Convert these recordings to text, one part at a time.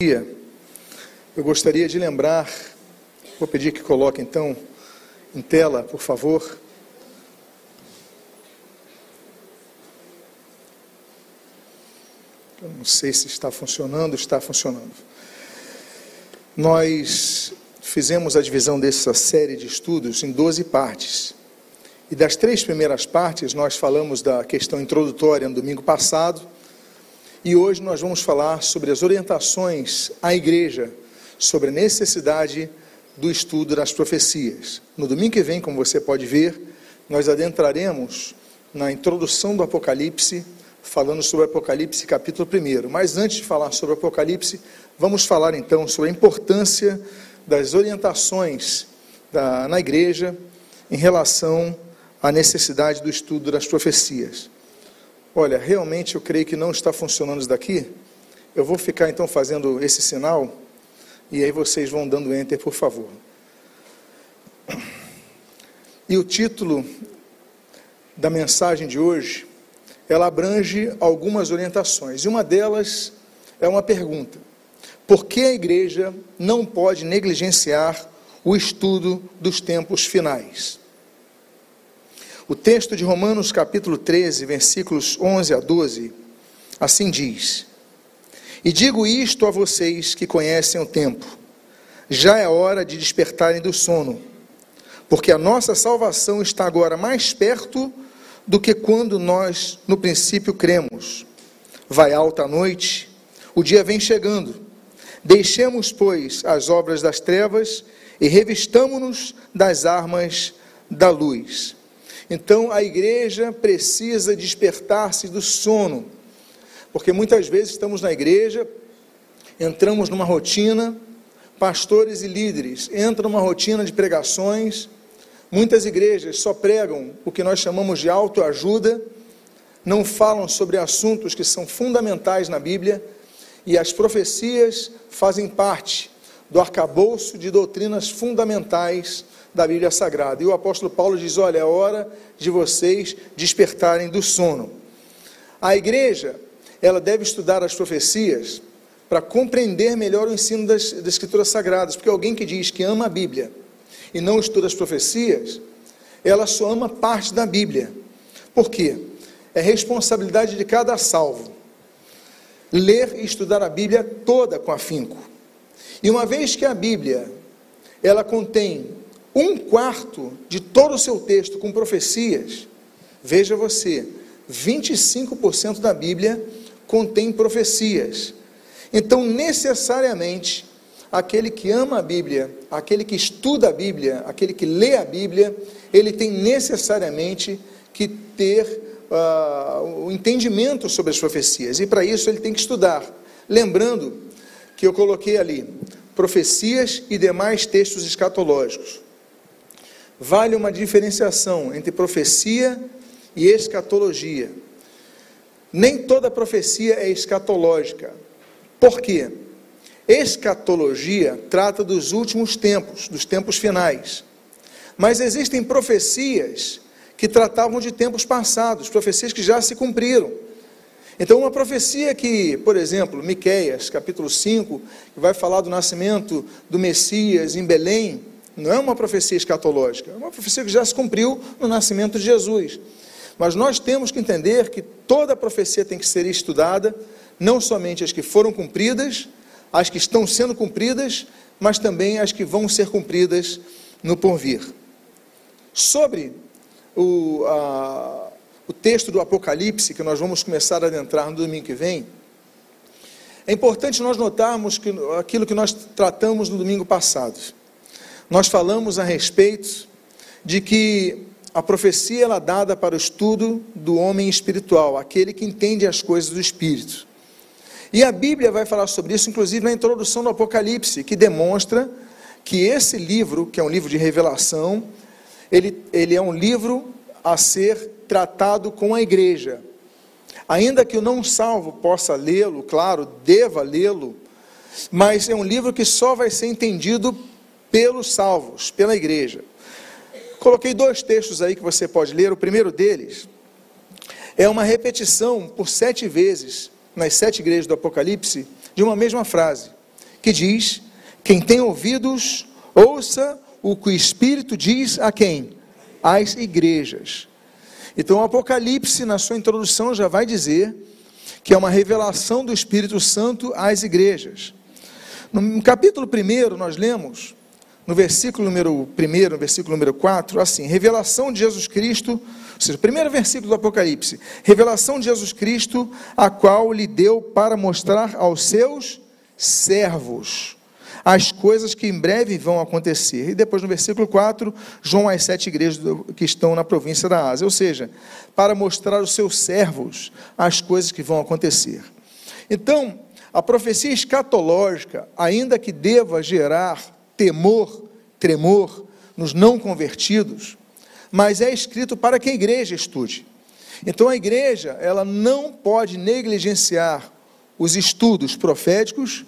Eu gostaria de lembrar, vou pedir que coloque então em tela, por favor. Eu não sei se está funcionando, está funcionando. Nós fizemos a divisão dessa série de estudos em 12 partes. E das três primeiras partes, nós falamos da questão introdutória no domingo passado e hoje nós vamos falar sobre as orientações à igreja sobre a necessidade do estudo das profecias. No domingo que vem, como você pode ver, nós adentraremos na introdução do Apocalipse, falando sobre Apocalipse capítulo 1. Mas antes de falar sobre Apocalipse, vamos falar então sobre a importância das orientações da, na igreja em relação à necessidade do estudo das profecias. Olha, realmente eu creio que não está funcionando isso daqui. Eu vou ficar então fazendo esse sinal e aí vocês vão dando enter, por favor. E o título da mensagem de hoje, ela abrange algumas orientações. E uma delas é uma pergunta: por que a igreja não pode negligenciar o estudo dos tempos finais? O texto de Romanos, capítulo 13, versículos 11 a 12, assim diz: E digo isto a vocês que conhecem o tempo, já é hora de despertarem do sono, porque a nossa salvação está agora mais perto do que quando nós, no princípio, cremos. Vai alta a noite, o dia vem chegando. Deixemos, pois, as obras das trevas e revistamo-nos das armas da luz. Então a igreja precisa despertar-se do sono, porque muitas vezes estamos na igreja, entramos numa rotina, pastores e líderes entram numa rotina de pregações, muitas igrejas só pregam o que nós chamamos de autoajuda, não falam sobre assuntos que são fundamentais na Bíblia, e as profecias fazem parte do arcabouço de doutrinas fundamentais da Bíblia Sagrada. E o apóstolo Paulo diz: Olha, é hora de vocês despertarem do sono. A igreja, ela deve estudar as profecias para compreender melhor o ensino das, das Escrituras Sagradas, porque alguém que diz que ama a Bíblia e não estuda as profecias, ela só ama parte da Bíblia. Por quê? É responsabilidade de cada salvo ler e estudar a Bíblia toda com afinco. E uma vez que a Bíblia ela contém um quarto de todo o seu texto com profecias, veja você, 25% da Bíblia contém profecias. Então, necessariamente, aquele que ama a Bíblia, aquele que estuda a Bíblia, aquele que lê a Bíblia, ele tem necessariamente que ter uh, o entendimento sobre as profecias. E para isso ele tem que estudar. Lembrando que eu coloquei ali profecias e demais textos escatológicos vale uma diferenciação entre profecia e escatologia. Nem toda profecia é escatológica. Por quê? Escatologia trata dos últimos tempos, dos tempos finais. Mas existem profecias que tratavam de tempos passados, profecias que já se cumpriram. Então, uma profecia que, por exemplo, Miqueias, capítulo 5, que vai falar do nascimento do Messias em Belém, não é uma profecia escatológica, é uma profecia que já se cumpriu no nascimento de Jesus. Mas nós temos que entender que toda profecia tem que ser estudada, não somente as que foram cumpridas, as que estão sendo cumpridas, mas também as que vão ser cumpridas no porvir. Sobre o, a, o texto do Apocalipse, que nós vamos começar a adentrar no domingo que vem, é importante nós notarmos que, aquilo que nós tratamos no domingo passado nós falamos a respeito de que a profecia ela é dada para o estudo do homem espiritual, aquele que entende as coisas do espírito. E a Bíblia vai falar sobre isso, inclusive na introdução do Apocalipse, que demonstra que esse livro, que é um livro de revelação, ele, ele é um livro a ser tratado com a igreja. Ainda que o não salvo possa lê-lo, claro, deva lê-lo, mas é um livro que só vai ser entendido pelos salvos, pela igreja. Coloquei dois textos aí que você pode ler. O primeiro deles é uma repetição por sete vezes nas sete igrejas do Apocalipse de uma mesma frase. que diz: Quem tem ouvidos, ouça o que o Espírito diz a quem? Às igrejas. Então, o Apocalipse, na sua introdução, já vai dizer que é uma revelação do Espírito Santo às igrejas. No capítulo 1, nós lemos, no versículo número 1, no versículo número 4, assim: Revelação de Jesus Cristo, ou seja, o primeiro versículo do Apocalipse, revelação de Jesus Cristo, a qual lhe deu para mostrar aos seus servos as coisas que em breve vão acontecer. E depois no versículo 4, João as sete igrejas que estão na província da Ásia, ou seja, para mostrar aos seus servos as coisas que vão acontecer. Então, a profecia escatológica, ainda que deva gerar temor, tremor nos não convertidos, mas é escrito para que a igreja estude. Então a igreja, ela não pode negligenciar os estudos proféticos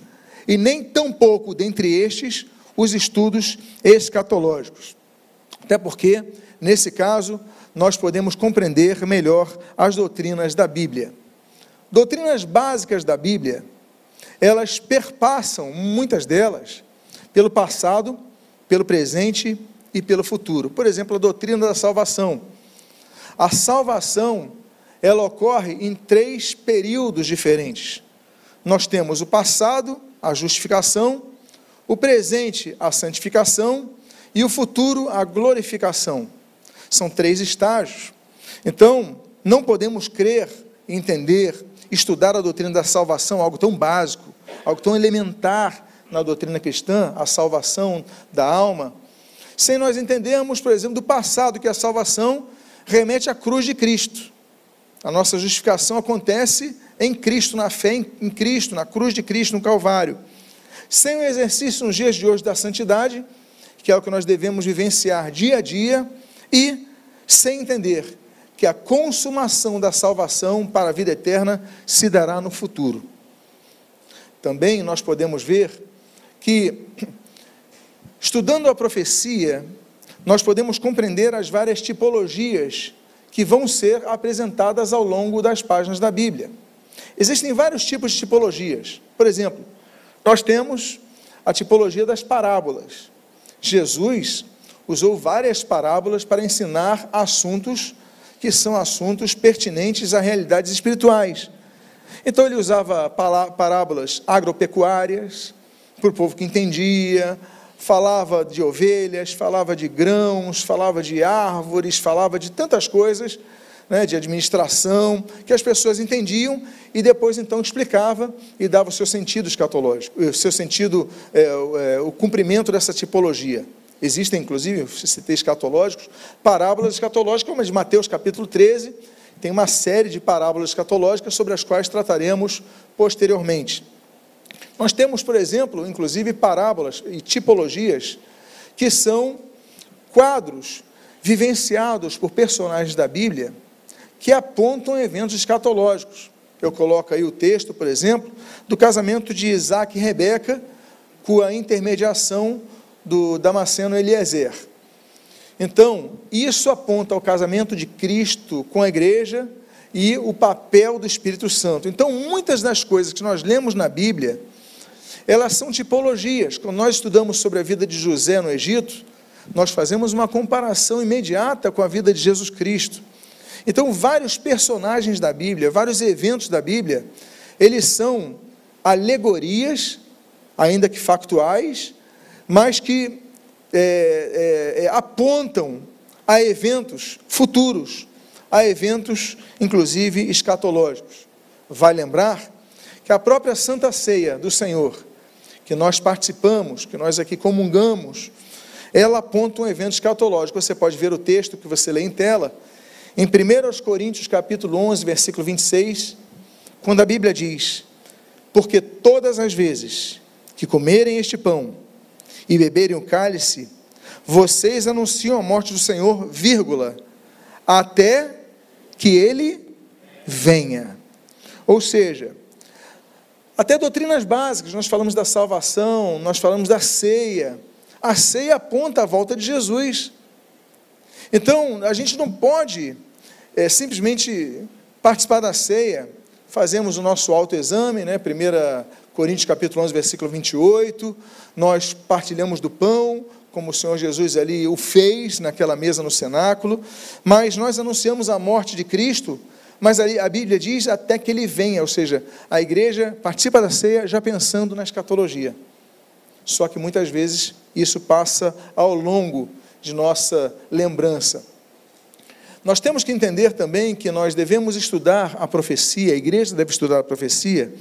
e nem tampouco dentre estes os estudos escatológicos. Até porque, nesse caso, nós podemos compreender melhor as doutrinas da Bíblia. Doutrinas básicas da Bíblia, elas perpassam, muitas delas, pelo passado, pelo presente e pelo futuro. Por exemplo, a doutrina da salvação. A salvação, ela ocorre em três períodos diferentes. Nós temos o passado, a justificação, o presente, a santificação e o futuro, a glorificação. São três estágios. Então, não podemos crer, entender, estudar a doutrina da salvação, algo tão básico, algo tão elementar na doutrina cristã, a salvação da alma, sem nós entendermos, por exemplo, do passado, que a salvação remete à cruz de Cristo. A nossa justificação acontece em Cristo, na fé em Cristo, na cruz de Cristo, no Calvário. Sem o exercício nos dias de hoje da santidade, que é o que nós devemos vivenciar dia a dia, e sem entender que a consumação da salvação para a vida eterna se dará no futuro. Também nós podemos ver que, estudando a profecia, nós podemos compreender as várias tipologias que vão ser apresentadas ao longo das páginas da Bíblia. Existem vários tipos de tipologias. Por exemplo, nós temos a tipologia das parábolas. Jesus usou várias parábolas para ensinar assuntos que são assuntos pertinentes a realidades espirituais. Então ele usava parábolas agropecuárias, para o povo que entendia, falava de ovelhas, falava de grãos, falava de árvores, falava de tantas coisas né, de administração, que as pessoas entendiam e depois então explicava e dava o seu sentido escatológico, o seu sentido, é, é, o cumprimento dessa tipologia. Existem, inclusive, citei escatológicos, parábolas escatológicas, como a de Mateus capítulo 13, tem uma série de parábolas escatológicas sobre as quais trataremos posteriormente. Nós temos, por exemplo, inclusive parábolas e tipologias que são quadros vivenciados por personagens da Bíblia que apontam eventos escatológicos. Eu coloco aí o texto, por exemplo, do casamento de Isaac e Rebeca, com a intermediação do Damasceno Eliezer. Então, isso aponta ao casamento de Cristo com a igreja e o papel do Espírito Santo. Então, muitas das coisas que nós lemos na Bíblia, elas são tipologias. Quando nós estudamos sobre a vida de José no Egito, nós fazemos uma comparação imediata com a vida de Jesus Cristo. Então, vários personagens da Bíblia, vários eventos da Bíblia, eles são alegorias, ainda que factuais, mas que é, é, é, apontam a eventos futuros, a eventos, inclusive, escatológicos. Vai lembrar que a própria Santa Ceia do Senhor, que nós participamos, que nós aqui comungamos, ela aponta um evento escatológico. Você pode ver o texto que você lê em tela, em 1 Coríntios capítulo 11, versículo 26, quando a Bíblia diz: Porque todas as vezes que comerem este pão e beberem o cálice, vocês anunciam a morte do Senhor, vírgula, até que ele venha. Ou seja, até doutrinas básicas, nós falamos da salvação, nós falamos da ceia. A ceia aponta a volta de Jesus. Então, a gente não pode é, simplesmente participar da ceia, fazemos o nosso autoexame, né? 1 Coríntios capítulo 11, versículo 28, nós partilhamos do pão, como o Senhor Jesus ali o fez naquela mesa no cenáculo, mas nós anunciamos a morte de Cristo, mas ali a Bíblia diz até que ele venha, ou seja, a igreja participa da ceia já pensando na escatologia. Só que muitas vezes isso passa ao longo de nossa lembrança. Nós temos que entender também que nós devemos estudar a profecia, a igreja deve estudar a profecia,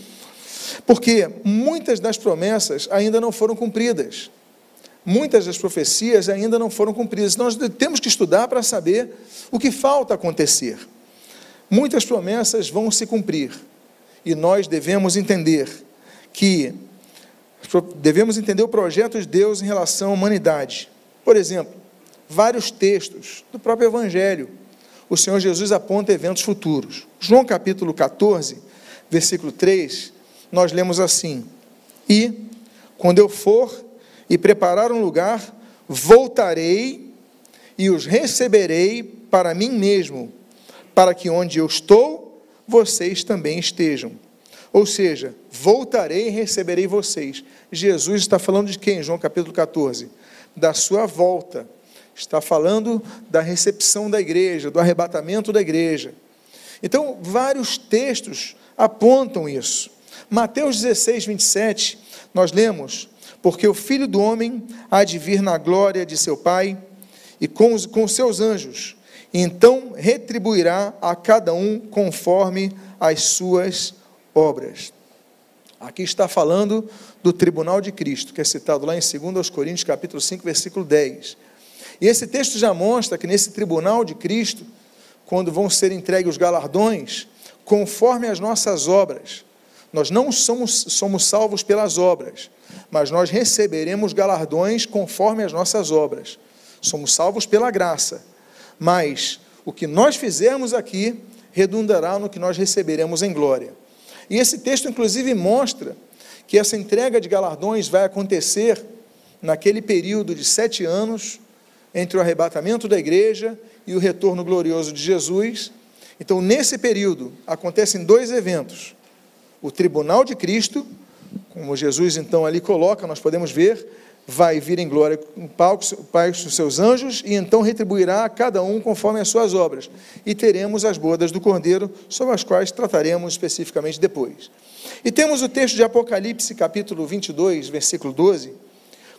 porque muitas das promessas ainda não foram cumpridas. Muitas das profecias ainda não foram cumpridas. Nós temos que estudar para saber o que falta acontecer. Muitas promessas vão se cumprir e nós devemos entender que devemos entender o projeto de Deus em relação à humanidade. Por exemplo, vários textos do próprio Evangelho o Senhor Jesus aponta eventos futuros. João capítulo 14, versículo 3, nós lemos assim: E quando eu for e preparar um lugar, voltarei e os receberei para mim mesmo, para que onde eu estou, vocês também estejam. Ou seja, voltarei e receberei vocês. Jesus está falando de quem? João capítulo 14. Da sua volta está falando da recepção da igreja, do arrebatamento da igreja. Então, vários textos apontam isso. Mateus 16, 27, nós lemos: Porque o filho do homem há de vir na glória de seu Pai e com os com seus anjos, então retribuirá a cada um conforme as suas obras. Aqui está falando do tribunal de Cristo, que é citado lá em 2 Coríntios, capítulo 5, versículo 10. E esse texto já mostra que nesse tribunal de Cristo, quando vão ser entregues os galardões, conforme as nossas obras, nós não somos, somos salvos pelas obras, mas nós receberemos galardões conforme as nossas obras. Somos salvos pela graça, mas o que nós fizermos aqui redundará no que nós receberemos em glória. E esse texto, inclusive, mostra que essa entrega de galardões vai acontecer naquele período de sete anos, entre o arrebatamento da igreja e o retorno glorioso de Jesus. Então, nesse período, acontecem dois eventos: o tribunal de Cristo, como Jesus então ali coloca, nós podemos ver, vai vir em glória com o Pai com seus anjos, e então retribuirá a cada um conforme as suas obras. E teremos as bodas do Cordeiro, sobre as quais trataremos especificamente depois. E temos o texto de Apocalipse, capítulo 22, versículo 12,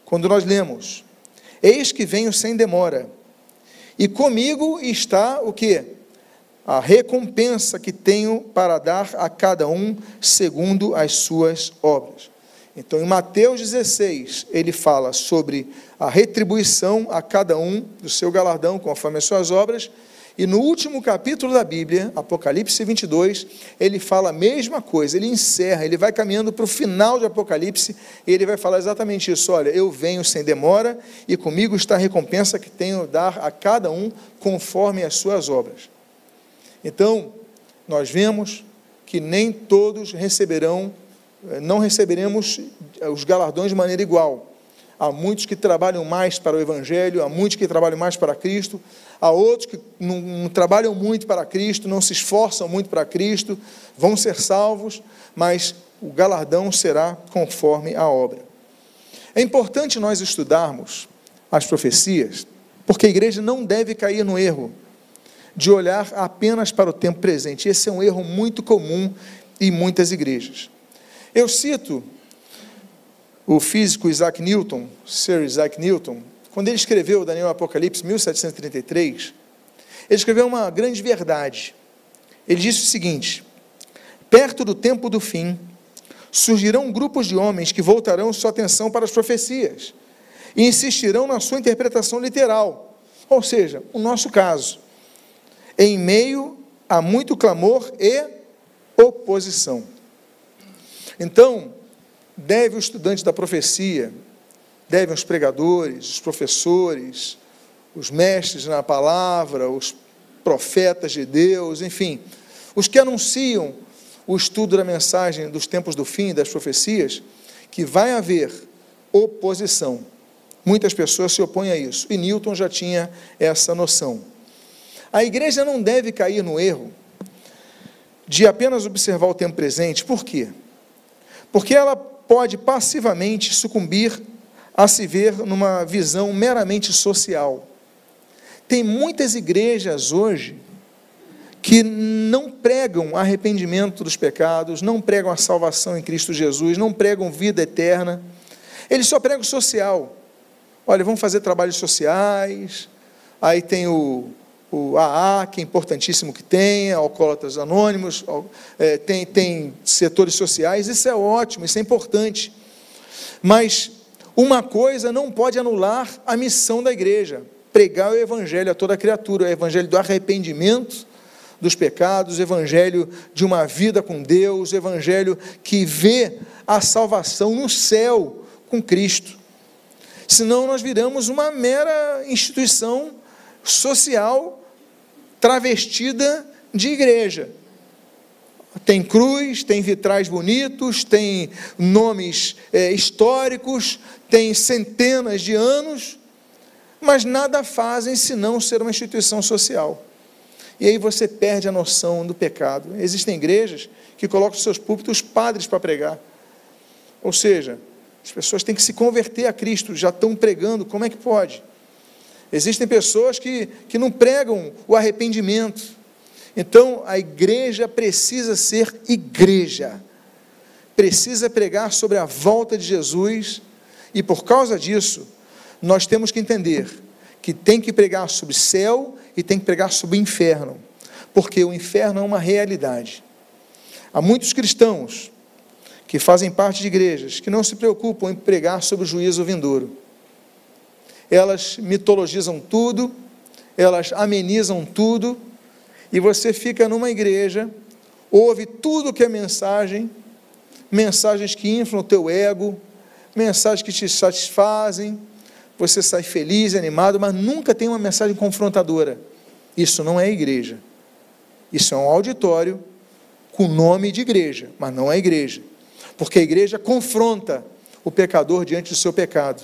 quando nós lemos: Eis que venho sem demora. E comigo está o que? A recompensa que tenho para dar a cada um segundo as suas obras. Então, em Mateus 16, ele fala sobre a retribuição a cada um do seu galardão conforme as suas obras, e no último capítulo da Bíblia, Apocalipse 22, ele fala a mesma coisa, ele encerra, ele vai caminhando para o final de Apocalipse, e ele vai falar exatamente isso: olha, eu venho sem demora, e comigo está a recompensa que tenho a dar a cada um conforme as suas obras. Então, nós vemos que nem todos receberão, não receberemos os galardões de maneira igual. Há muitos que trabalham mais para o Evangelho, há muitos que trabalham mais para Cristo, há outros que não, não trabalham muito para Cristo, não se esforçam muito para Cristo, vão ser salvos, mas o galardão será conforme a obra. É importante nós estudarmos as profecias, porque a igreja não deve cair no erro de olhar apenas para o tempo presente. Esse é um erro muito comum em muitas igrejas. Eu cito o físico Isaac Newton, Sir Isaac Newton, quando ele escreveu Daniel Apocalipse, 1733, ele escreveu uma grande verdade. Ele disse o seguinte: Perto do tempo do fim, surgirão grupos de homens que voltarão sua atenção para as profecias e insistirão na sua interpretação literal, ou seja, o nosso caso, em meio a muito clamor e oposição. Então, deve o estudante da profecia, devem os pregadores, os professores, os mestres na palavra, os profetas de Deus, enfim, os que anunciam o estudo da mensagem dos tempos do fim, das profecias, que vai haver oposição. Muitas pessoas se opõem a isso, e Newton já tinha essa noção. A igreja não deve cair no erro de apenas observar o tempo presente, por quê? Porque ela pode passivamente sucumbir a se ver numa visão meramente social. Tem muitas igrejas hoje que não pregam arrependimento dos pecados, não pregam a salvação em Cristo Jesus, não pregam vida eterna. Eles só pregam social. Olha, vamos fazer trabalhos sociais. Aí tem o, o AA, que é importantíssimo que tenha, alcoólatras anônimos, é, tem, tem setores sociais, isso é ótimo, isso é importante. Mas uma coisa não pode anular a missão da igreja: pregar o evangelho a toda criatura, o evangelho do arrependimento dos pecados, o evangelho de uma vida com Deus, o evangelho que vê a salvação no céu com Cristo. Senão nós viramos uma mera instituição social travestida de igreja. Tem cruz, tem vitrais bonitos, tem nomes é, históricos, tem centenas de anos, mas nada fazem senão ser uma instituição social. E aí você perde a noção do pecado. Existem igrejas que colocam seus púlpitos padres para pregar. Ou seja, as pessoas têm que se converter a Cristo, já estão pregando, como é que pode? Existem pessoas que, que não pregam o arrependimento. Então, a igreja precisa ser igreja. Precisa pregar sobre a volta de Jesus. E por causa disso, nós temos que entender que tem que pregar sobre céu e tem que pregar sobre inferno. Porque o inferno é uma realidade. Há muitos cristãos que fazem parte de igrejas que não se preocupam em pregar sobre o juízo vindouro elas mitologizam tudo, elas amenizam tudo, e você fica numa igreja, ouve tudo que é mensagem, mensagens que inflam o teu ego, mensagens que te satisfazem, você sai feliz, animado, mas nunca tem uma mensagem confrontadora. Isso não é igreja. Isso é um auditório com nome de igreja, mas não é igreja. Porque a igreja confronta o pecador diante do seu pecado.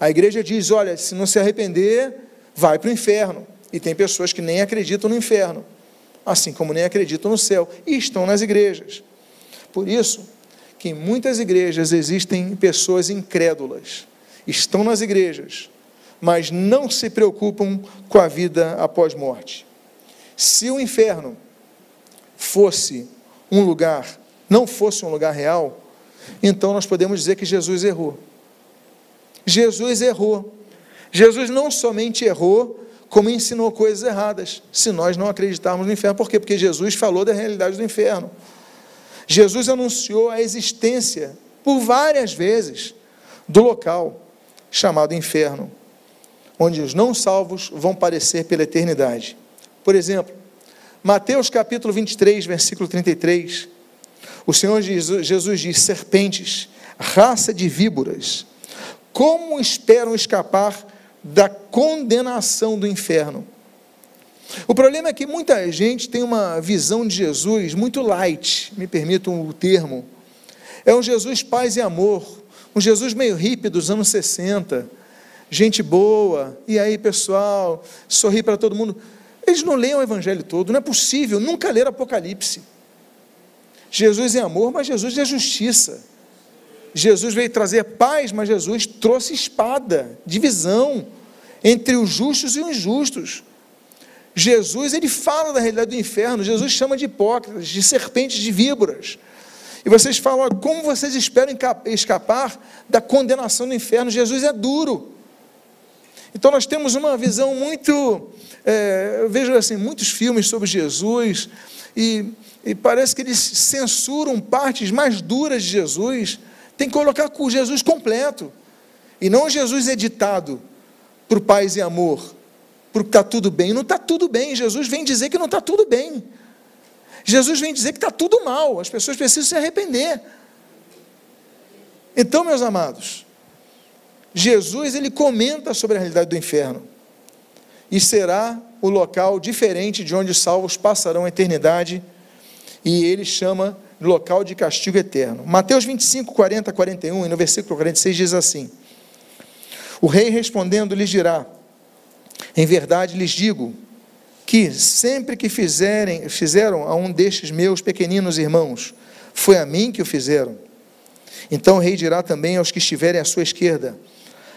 A igreja diz: olha, se não se arrepender, vai para o inferno. E tem pessoas que nem acreditam no inferno, assim como nem acreditam no céu, e estão nas igrejas. Por isso, que em muitas igrejas existem pessoas incrédulas, estão nas igrejas, mas não se preocupam com a vida após morte. Se o inferno fosse um lugar, não fosse um lugar real, então nós podemos dizer que Jesus errou. Jesus errou. Jesus não somente errou, como ensinou coisas erradas, se nós não acreditarmos no inferno. Por quê? Porque Jesus falou da realidade do inferno. Jesus anunciou a existência, por várias vezes, do local chamado inferno, onde os não salvos vão parecer pela eternidade. Por exemplo, Mateus capítulo 23, versículo 33, o Senhor Jesus diz: serpentes, raça de víboras, como esperam escapar da condenação do inferno? O problema é que muita gente tem uma visão de Jesus muito light, me permitam o termo. É um Jesus paz e amor, um Jesus meio hippie dos anos 60, gente boa, e aí pessoal, sorri para todo mundo. Eles não leem o evangelho todo, não é possível, nunca leram Apocalipse. Jesus é amor, mas Jesus é justiça. Jesus veio trazer paz, mas Jesus trouxe espada, divisão entre os justos e os injustos. Jesus, ele fala da realidade do inferno, Jesus chama de hipócritas, de serpentes, de víboras. E vocês falam, como vocês esperam escapar da condenação do inferno? Jesus é duro. Então nós temos uma visão muito, é, eu vejo assim, muitos filmes sobre Jesus, e, e parece que eles censuram partes mais duras de Jesus, tem que colocar com Jesus completo. E não Jesus editado por paz e amor, porque está tudo bem. Não está tudo bem. Jesus vem dizer que não está tudo bem. Jesus vem dizer que está tudo mal. As pessoas precisam se arrepender. Então, meus amados, Jesus ele comenta sobre a realidade do inferno. E será o local diferente de onde os salvos passarão a eternidade. E ele chama local de castigo eterno. Mateus 25, 40, 41, e no versículo 46 diz assim: O rei respondendo lhes dirá: Em verdade lhes digo que sempre que fizerem, fizeram a um destes meus pequeninos irmãos, foi a mim que o fizeram. Então o rei dirá também aos que estiverem à sua esquerda: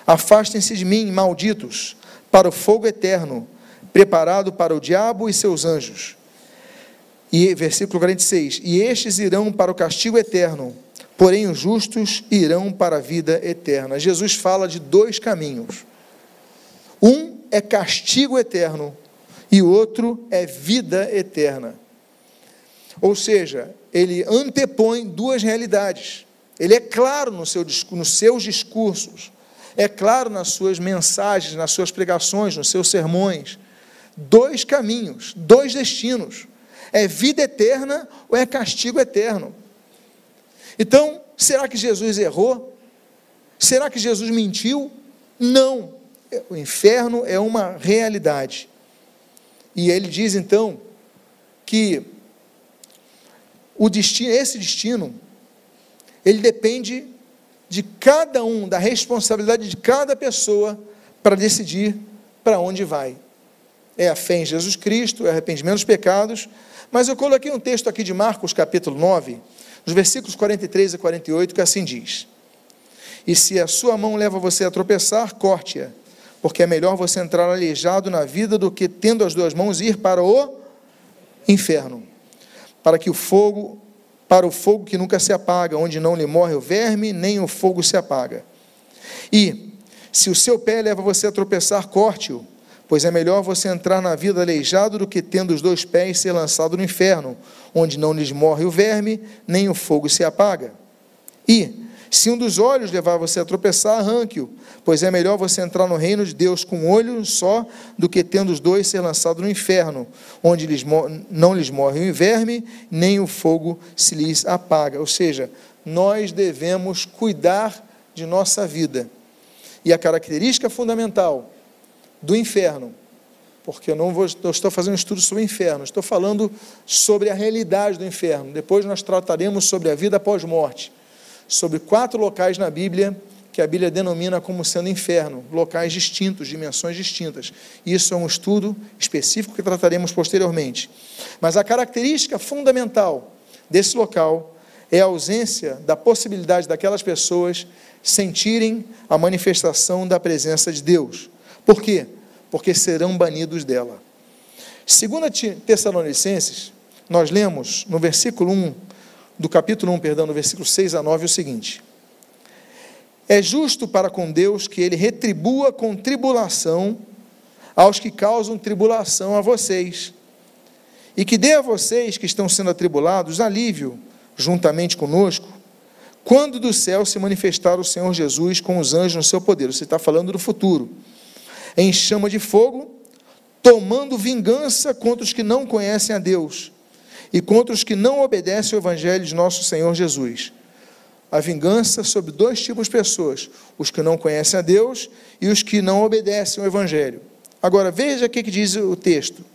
Afastem-se de mim, malditos, para o fogo eterno, preparado para o diabo e seus anjos. E versículo 46: E estes irão para o castigo eterno, porém os justos irão para a vida eterna. Jesus fala de dois caminhos. Um é castigo eterno e o outro é vida eterna. Ou seja, ele antepõe duas realidades. Ele é claro no seu, nos seus discursos, é claro nas suas mensagens, nas suas pregações, nos seus sermões. Dois caminhos, dois destinos. É vida eterna ou é castigo eterno? Então, será que Jesus errou? Será que Jesus mentiu? Não. O inferno é uma realidade. E ele diz então que o destino, esse destino, ele depende de cada um, da responsabilidade de cada pessoa para decidir para onde vai. É a fé em Jesus Cristo, é arrependimento dos pecados, mas eu coloquei um texto aqui de Marcos, capítulo 9, nos versículos 43 e 48, que assim diz: E se a sua mão leva você a tropeçar, corte-a, porque é melhor você entrar aleijado na vida do que, tendo as duas mãos, ir para o inferno, para que o fogo, para o fogo que nunca se apaga, onde não lhe morre o verme, nem o fogo se apaga. E se o seu pé leva você a tropeçar, corte-o, pois é melhor você entrar na vida aleijado do que tendo os dois pés ser lançado no inferno, onde não lhes morre o verme, nem o fogo se apaga. E se um dos olhos levar você a tropeçar, arranque-o, pois é melhor você entrar no reino de Deus com um olho só do que tendo os dois ser lançados no inferno, onde lhes, não lhes morre o verme, nem o fogo se lhes apaga. Ou seja, nós devemos cuidar de nossa vida. E a característica fundamental do inferno, porque eu não vou, eu estou fazendo um estudo sobre o inferno, estou falando sobre a realidade do inferno. Depois nós trataremos sobre a vida pós-morte sobre quatro locais na Bíblia que a Bíblia denomina como sendo inferno, locais distintos, dimensões distintas. Isso é um estudo específico que trataremos posteriormente. Mas a característica fundamental desse local é a ausência da possibilidade daquelas pessoas sentirem a manifestação da presença de Deus. Por quê? Porque serão banidos dela. Segundo Tessalonicenses, nós lemos no versículo 1 do capítulo 1, perdão, no versículo 6 a 9, é o seguinte: É justo para com Deus que ele retribua com tribulação aos que causam tribulação a vocês, e que dê a vocês que estão sendo atribulados alívio, juntamente conosco, quando do céu se manifestar o Senhor Jesus com os anjos no seu poder. Você está falando do futuro. Em chama de fogo, tomando vingança contra os que não conhecem a Deus e contra os que não obedecem ao Evangelho de nosso Senhor Jesus. A vingança sobre dois tipos de pessoas: os que não conhecem a Deus e os que não obedecem ao Evangelho. Agora, veja o que diz o texto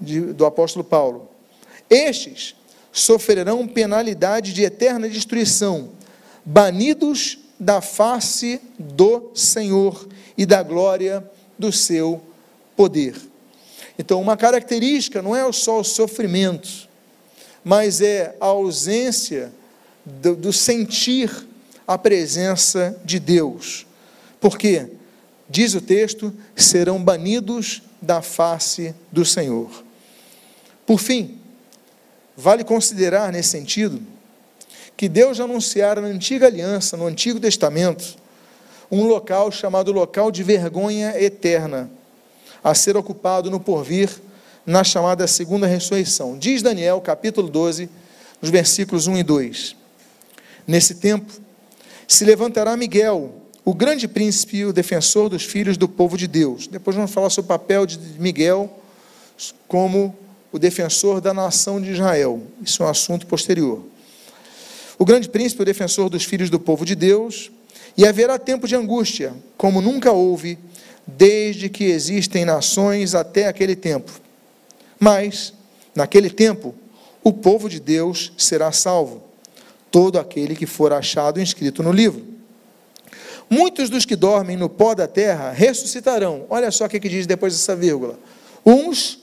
do apóstolo Paulo: Estes sofrerão penalidade de eterna destruição, banidos da face do Senhor e da glória do seu poder. Então, uma característica não é só o sofrimento, mas é a ausência do, do sentir a presença de Deus. Porque, diz o texto, serão banidos da face do Senhor. Por fim, vale considerar nesse sentido que Deus anunciara na antiga aliança, no Antigo Testamento, um local chamado local de vergonha eterna, a ser ocupado no porvir na chamada segunda ressurreição. Diz Daniel, capítulo 12, nos versículos 1 e 2. Nesse tempo, se levantará Miguel, o grande príncipe e o defensor dos filhos do povo de Deus. Depois vamos falar sobre o papel de Miguel como o defensor da nação de Israel. Isso é um assunto posterior. O grande príncipe, o defensor dos filhos do povo de Deus, e haverá tempo de angústia, como nunca houve, desde que existem nações até aquele tempo. Mas, naquele tempo, o povo de Deus será salvo, todo aquele que for achado inscrito no livro. Muitos dos que dormem no pó da terra ressuscitarão. Olha só o que, diz depois dessa vírgula. Uns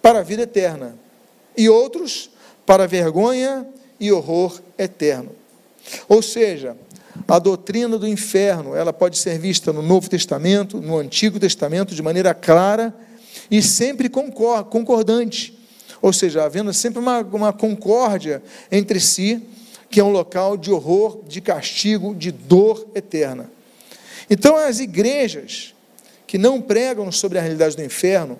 para a vida eterna, e outros para vergonha e horror eterno. Ou seja, a doutrina do inferno, ela pode ser vista no Novo Testamento, no Antigo Testamento, de maneira clara e sempre concordante. Ou seja, havendo sempre uma, uma concórdia entre si, que é um local de horror, de castigo, de dor eterna. Então, as igrejas que não pregam sobre a realidade do inferno,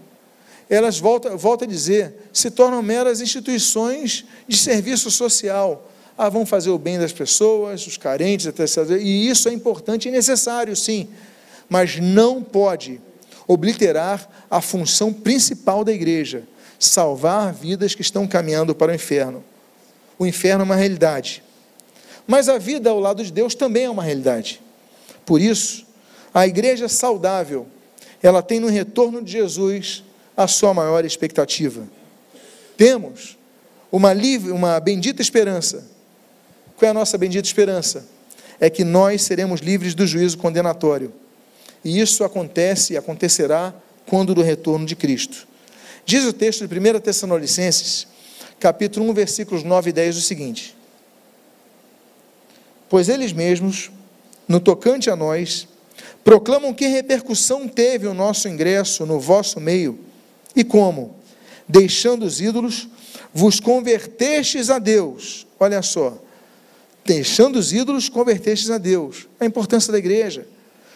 elas, volta, volta a dizer, se tornam meras instituições de serviço social. Ah, vão fazer o bem das pessoas, os carentes, etc. E isso é importante e necessário, sim, mas não pode obliterar a função principal da igreja, salvar vidas que estão caminhando para o inferno. O inferno é uma realidade. Mas a vida ao lado de Deus também é uma realidade. Por isso, a igreja saudável, ela tem no retorno de Jesus a sua maior expectativa. Temos uma livre, uma bendita esperança. Qual é a nossa bendita esperança? É que nós seremos livres do juízo condenatório. E isso acontece e acontecerá quando do retorno de Cristo. Diz o texto de 1 Tessalonicenses, capítulo 1, versículos 9 e 10, o seguinte: Pois eles mesmos, no tocante a nós, proclamam que repercussão teve o nosso ingresso no vosso meio e como, deixando os ídolos, vos convertestes a Deus. Olha só, deixando os ídolos, convertestes a Deus. A importância da igreja.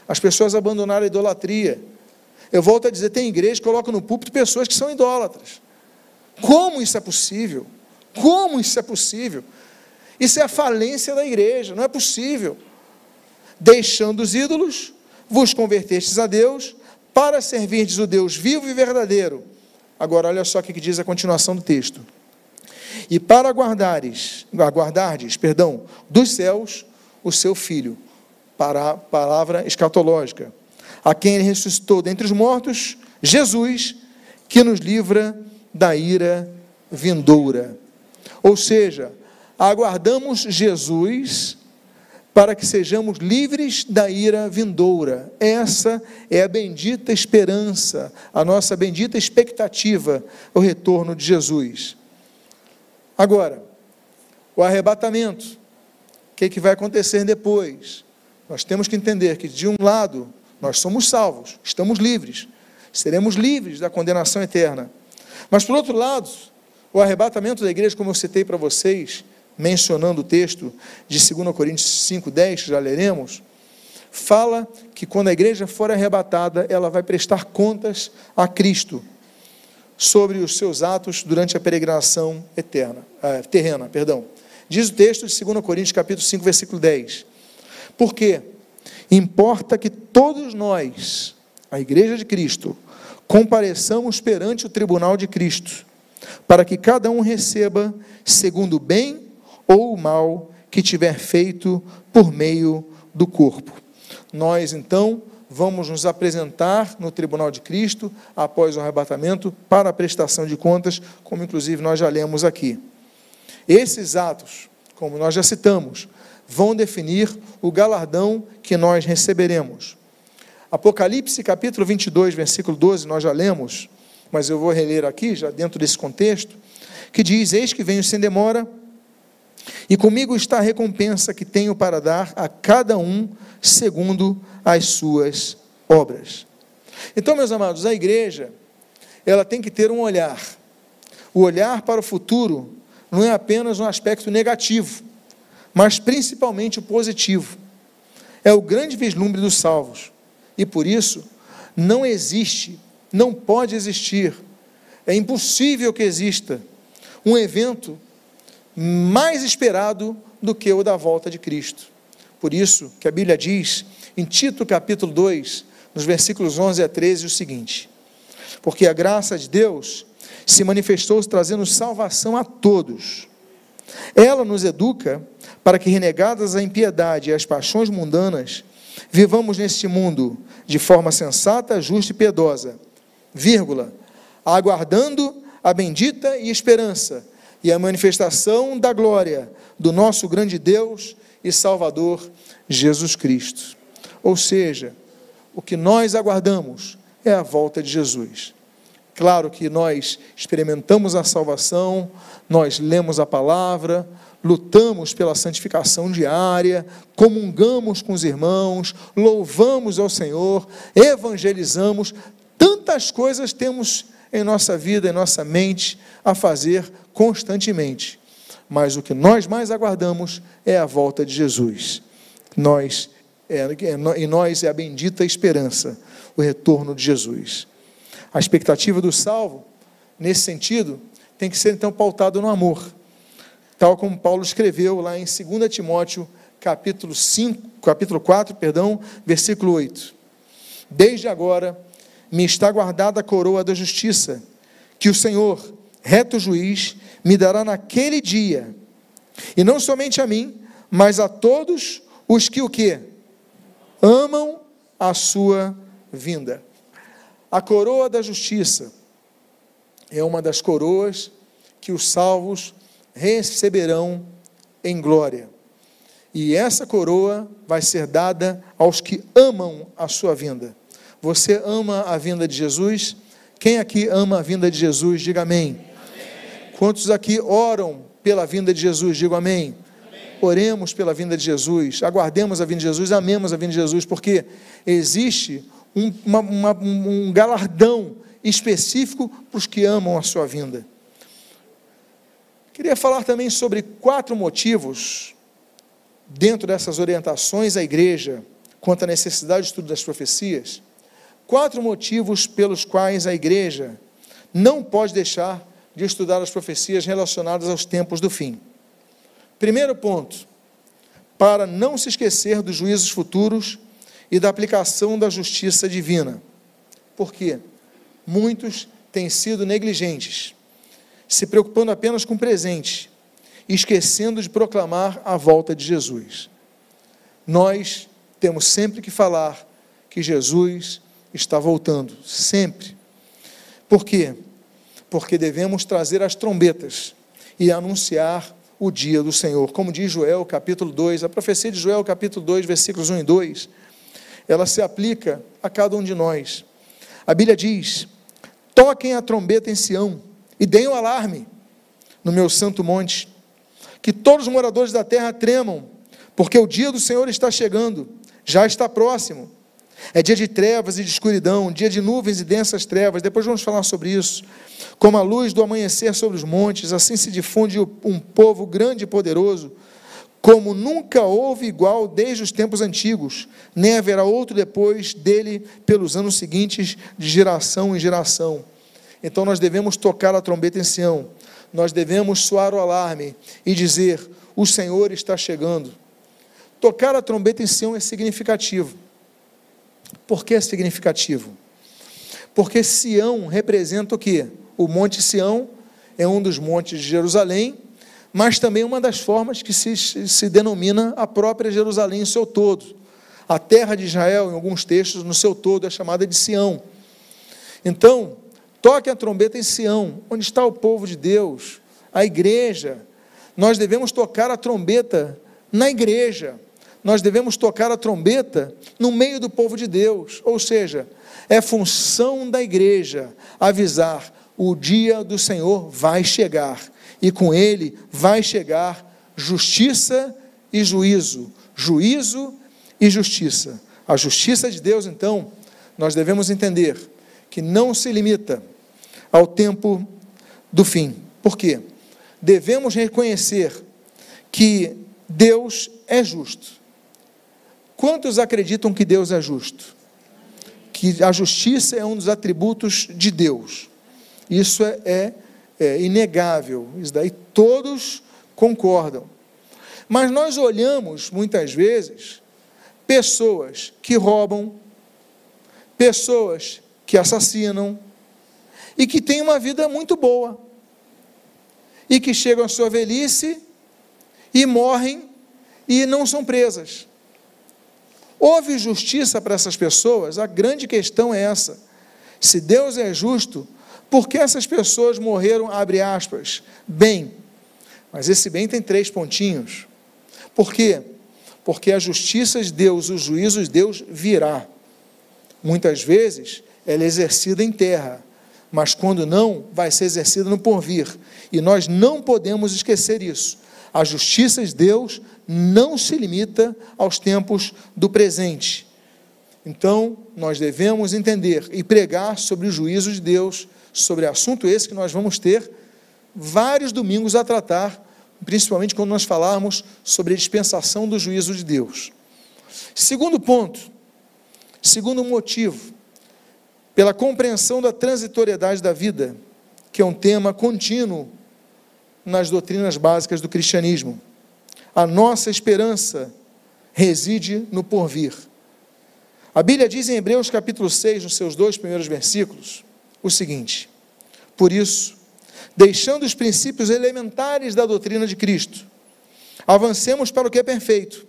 As pessoas abandonaram a idolatria eu volto a dizer: tem igreja que coloca no púlpito pessoas que são idólatras. Como isso é possível? Como isso é possível? Isso é a falência da igreja, não é possível. Deixando os ídolos, vos convertestes a Deus, para servirdes o Deus vivo e verdadeiro. Agora, olha só o que diz a continuação do texto. E para aguardares, aguardardes, perdão, dos céus o seu filho, para a palavra escatológica a quem ele ressuscitou dentre os mortos, Jesus, que nos livra da ira vindoura. Ou seja, aguardamos Jesus para que sejamos livres da ira vindoura. Essa é a bendita esperança, a nossa bendita expectativa, o retorno de Jesus. Agora, o arrebatamento, o que, é que vai acontecer depois? Nós temos que entender que, de um lado, nós somos salvos, estamos livres, seremos livres da condenação eterna. Mas, por outro lado, o arrebatamento da igreja, como eu citei para vocês, mencionando o texto de 2 Coríntios 5,10, que já leremos, fala que quando a igreja for arrebatada, ela vai prestar contas a Cristo sobre os seus atos durante a peregrinação eterna, uh, terrena. Perdão. Diz o texto de 2 Coríntios capítulo 5, versículo 10. Por quê? Importa que todos nós, a Igreja de Cristo, compareçamos perante o tribunal de Cristo, para que cada um receba segundo o bem ou o mal que tiver feito por meio do corpo. Nós, então, vamos nos apresentar no tribunal de Cristo após o arrebatamento para a prestação de contas, como inclusive nós já lemos aqui. Esses atos, como nós já citamos, vão definir o galardão que nós receberemos. Apocalipse capítulo 22, versículo 12, nós já lemos, mas eu vou reler aqui, já dentro desse contexto, que diz: Eis que venho sem demora, e comigo está a recompensa que tenho para dar a cada um segundo as suas obras. Então, meus amados, a igreja, ela tem que ter um olhar. O olhar para o futuro não é apenas um aspecto negativo mas principalmente o positivo. É o grande vislumbre dos salvos. E por isso, não existe, não pode existir, é impossível que exista um evento mais esperado do que o da volta de Cristo. Por isso que a Bíblia diz, em Tito capítulo 2, nos versículos 11 a 13, o seguinte: Porque a graça de Deus se manifestou trazendo salvação a todos. Ela nos educa para que, renegadas a impiedade e as paixões mundanas, vivamos neste mundo de forma sensata, justa e piedosa, vírgula, aguardando a bendita e esperança e a manifestação da glória do nosso grande Deus e Salvador Jesus Cristo. Ou seja, o que nós aguardamos é a volta de Jesus. Claro que nós experimentamos a salvação, nós lemos a palavra, lutamos pela santificação diária, comungamos com os irmãos, louvamos ao Senhor, evangelizamos, tantas coisas temos em nossa vida, em nossa mente, a fazer constantemente. Mas o que nós mais aguardamos é a volta de Jesus. Nós, é, é, em nós é a bendita esperança, o retorno de Jesus. A expectativa do salvo, nesse sentido, tem que ser então pautado no amor tal como Paulo escreveu lá em 2 Timóteo, capítulo 5, capítulo 4, perdão, versículo 8. Desde agora me está guardada a coroa da justiça, que o Senhor, reto juiz, me dará naquele dia, e não somente a mim, mas a todos os que o quê? Amam a sua vinda. A coroa da justiça é uma das coroas que os salvos receberão em glória. E essa coroa vai ser dada aos que amam a sua vinda. Você ama a vinda de Jesus? Quem aqui ama a vinda de Jesus? Diga amém. Quantos aqui oram pela vinda de Jesus? Diga amém. amém. Oremos pela vinda de Jesus, aguardemos a vinda de Jesus, amemos a vinda de Jesus, porque existe um, uma, uma, um galardão específico para os que amam a sua vinda. Queria falar também sobre quatro motivos, dentro dessas orientações à igreja, quanto à necessidade de estudo das profecias, quatro motivos pelos quais a igreja não pode deixar de estudar as profecias relacionadas aos tempos do fim. Primeiro ponto, para não se esquecer dos juízos futuros e da aplicação da justiça divina. Por quê? Muitos têm sido negligentes se preocupando apenas com o presente, esquecendo de proclamar a volta de Jesus. Nós temos sempre que falar que Jesus está voltando, sempre. Por quê? Porque devemos trazer as trombetas e anunciar o dia do Senhor. Como diz Joel, capítulo 2, a profecia de Joel, capítulo 2, versículos 1 e 2, ela se aplica a cada um de nós. A Bíblia diz: toquem a trombeta em Sião e deem o alarme no meu santo monte, que todos os moradores da terra tremam, porque o dia do Senhor está chegando, já está próximo. É dia de trevas e de escuridão, dia de nuvens e densas trevas. Depois vamos falar sobre isso. Como a luz do amanhecer sobre os montes, assim se difunde um povo grande e poderoso, como nunca houve igual desde os tempos antigos, nem haverá outro depois dele pelos anos seguintes, de geração em geração. Então nós devemos tocar a trombeta em Sião, nós devemos soar o alarme e dizer: O Senhor está chegando. Tocar a trombeta em Sião é significativo. Por que é significativo? Porque Sião representa o quê? O Monte Sião é um dos montes de Jerusalém, mas também uma das formas que se, se denomina a própria Jerusalém em seu todo. A terra de Israel, em alguns textos, no seu todo, é chamada de Sião. Então, Toque a trombeta em Sião, onde está o povo de Deus, a igreja. Nós devemos tocar a trombeta na igreja. Nós devemos tocar a trombeta no meio do povo de Deus. Ou seja, é função da igreja avisar: o dia do Senhor vai chegar, e com ele vai chegar justiça e juízo. Juízo e justiça. A justiça de Deus, então, nós devemos entender que não se limita ao tempo do fim. Por quê? Devemos reconhecer que Deus é justo. Quantos acreditam que Deus é justo? Que a justiça é um dos atributos de Deus. Isso é, é, é inegável. Isso daí todos concordam. Mas nós olhamos muitas vezes pessoas que roubam, pessoas que assassinam, e que têm uma vida muito boa, e que chegam à sua velhice e morrem e não são presas. Houve justiça para essas pessoas? A grande questão é essa. Se Deus é justo, por que essas pessoas morreram, abre aspas, bem? Mas esse bem tem três pontinhos. Por quê? Porque a justiça de Deus, os juízos de Deus virá. Muitas vezes ela é exercida em terra, mas quando não, vai ser exercida no porvir. E nós não podemos esquecer isso. A justiça de Deus não se limita aos tempos do presente. Então, nós devemos entender e pregar sobre o juízo de Deus, sobre assunto esse que nós vamos ter vários domingos a tratar, principalmente quando nós falarmos sobre a dispensação do juízo de Deus. Segundo ponto, segundo motivo, pela compreensão da transitoriedade da vida, que é um tema contínuo nas doutrinas básicas do cristianismo. A nossa esperança reside no porvir. A Bíblia diz em Hebreus capítulo 6, nos seus dois primeiros versículos, o seguinte: Por isso, deixando os princípios elementares da doutrina de Cristo, avancemos para o que é perfeito,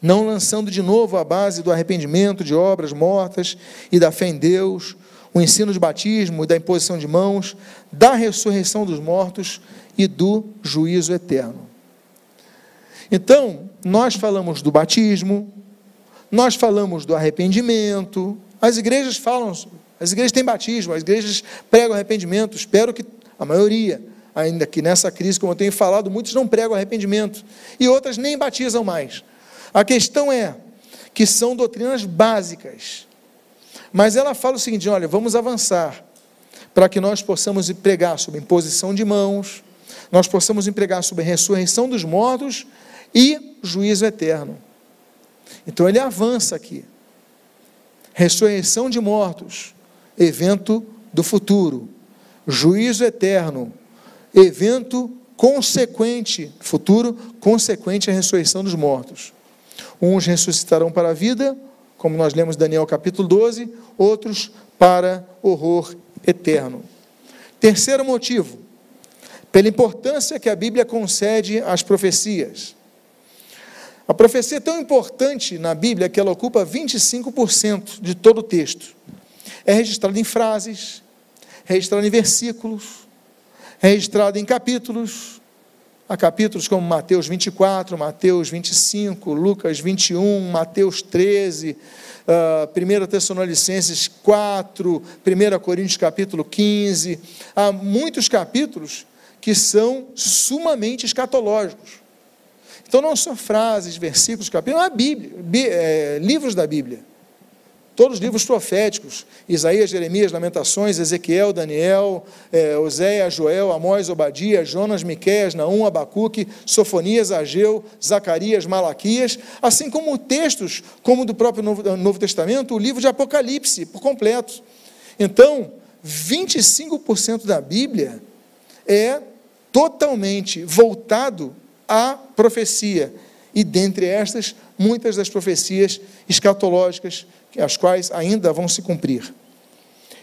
não lançando de novo a base do arrependimento de obras mortas e da fé em Deus, o ensino de batismo e da imposição de mãos, da ressurreição dos mortos e do juízo eterno. Então, nós falamos do batismo, nós falamos do arrependimento, as igrejas falam, as igrejas têm batismo, as igrejas pregam arrependimento, espero que a maioria, ainda que nessa crise, como eu tenho falado, muitos não pregam arrependimento, e outras nem batizam mais. A questão é que são doutrinas básicas, mas ela fala o seguinte: olha, vamos avançar para que nós possamos pregar sobre imposição de mãos, nós possamos empregar sobre a ressurreição dos mortos e juízo eterno. Então ele avança aqui. Ressurreição de mortos, evento do futuro. Juízo eterno, evento consequente, futuro consequente à ressurreição dos mortos. Uns ressuscitarão para a vida, como nós lemos Daniel capítulo 12, outros para horror eterno. Terceiro motivo, pela importância que a Bíblia concede às profecias. A profecia é tão importante na Bíblia que ela ocupa 25% de todo o texto. É registrada em frases, registrada em versículos, registrada em capítulos. Há capítulos como Mateus 24, Mateus 25, Lucas 21, Mateus 13, uh, 1 Tessalonicenses 4, 1 Coríntios capítulo 15. Há muitos capítulos que são sumamente escatológicos. Então, não são frases, versículos, capítulos, é a Bíblia, é, livros da Bíblia. Todos os livros proféticos, Isaías, Jeremias, Lamentações, Ezequiel, Daniel, é, Oséias, Joel, Amós, Obadia, Jonas, Miqueias, Naum, Abacuque, Sofonias, Ageu, Zacarias, Malaquias, assim como textos, como do próprio Novo, Novo Testamento, o livro de Apocalipse, por completo. Então, 25% da Bíblia é totalmente voltado à profecia. E dentre estas, muitas das profecias escatológicas, as quais ainda vão se cumprir.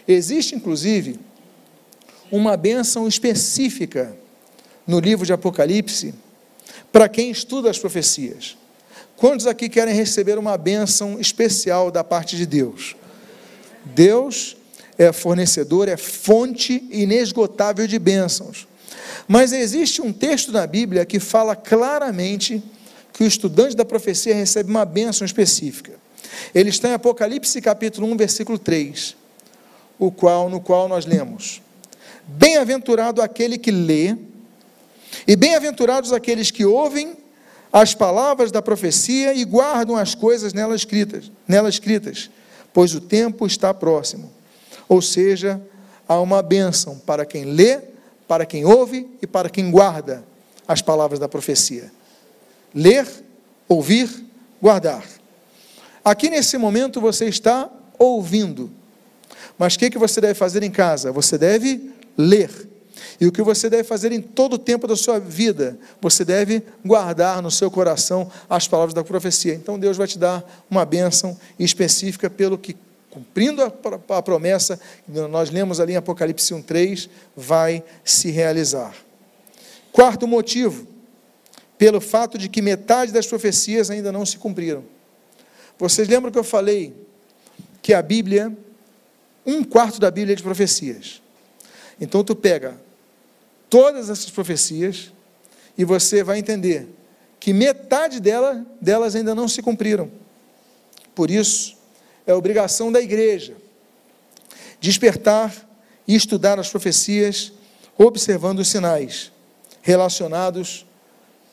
Existe, inclusive, uma bênção específica no livro de Apocalipse para quem estuda as profecias. Quantos aqui querem receber uma bênção especial da parte de Deus? Deus é fornecedor, é fonte inesgotável de bênçãos. Mas existe um texto na Bíblia que fala claramente que o estudante da profecia recebe uma bênção específica. Ele está em Apocalipse capítulo 1, versículo 3, o qual, no qual nós lemos: Bem-aventurado aquele que lê, e bem-aventurados aqueles que ouvem as palavras da profecia e guardam as coisas nela escritas, nela escritas, pois o tempo está próximo. Ou seja, há uma bênção para quem lê, para quem ouve e para quem guarda as palavras da profecia. Ler, ouvir, guardar. Aqui nesse momento você está ouvindo. Mas o que, que você deve fazer em casa? Você deve ler. E o que você deve fazer em todo o tempo da sua vida? Você deve guardar no seu coração as palavras da profecia. Então Deus vai te dar uma bênção específica pelo que cumprindo a, a promessa nós lemos ali em Apocalipse 1:3, vai se realizar. Quarto motivo, pelo fato de que metade das profecias ainda não se cumpriram. Vocês lembram que eu falei que a Bíblia, um quarto da Bíblia é de profecias. Então tu pega todas essas profecias e você vai entender que metade dela, delas ainda não se cumpriram. Por isso, é obrigação da igreja despertar e estudar as profecias, observando os sinais relacionados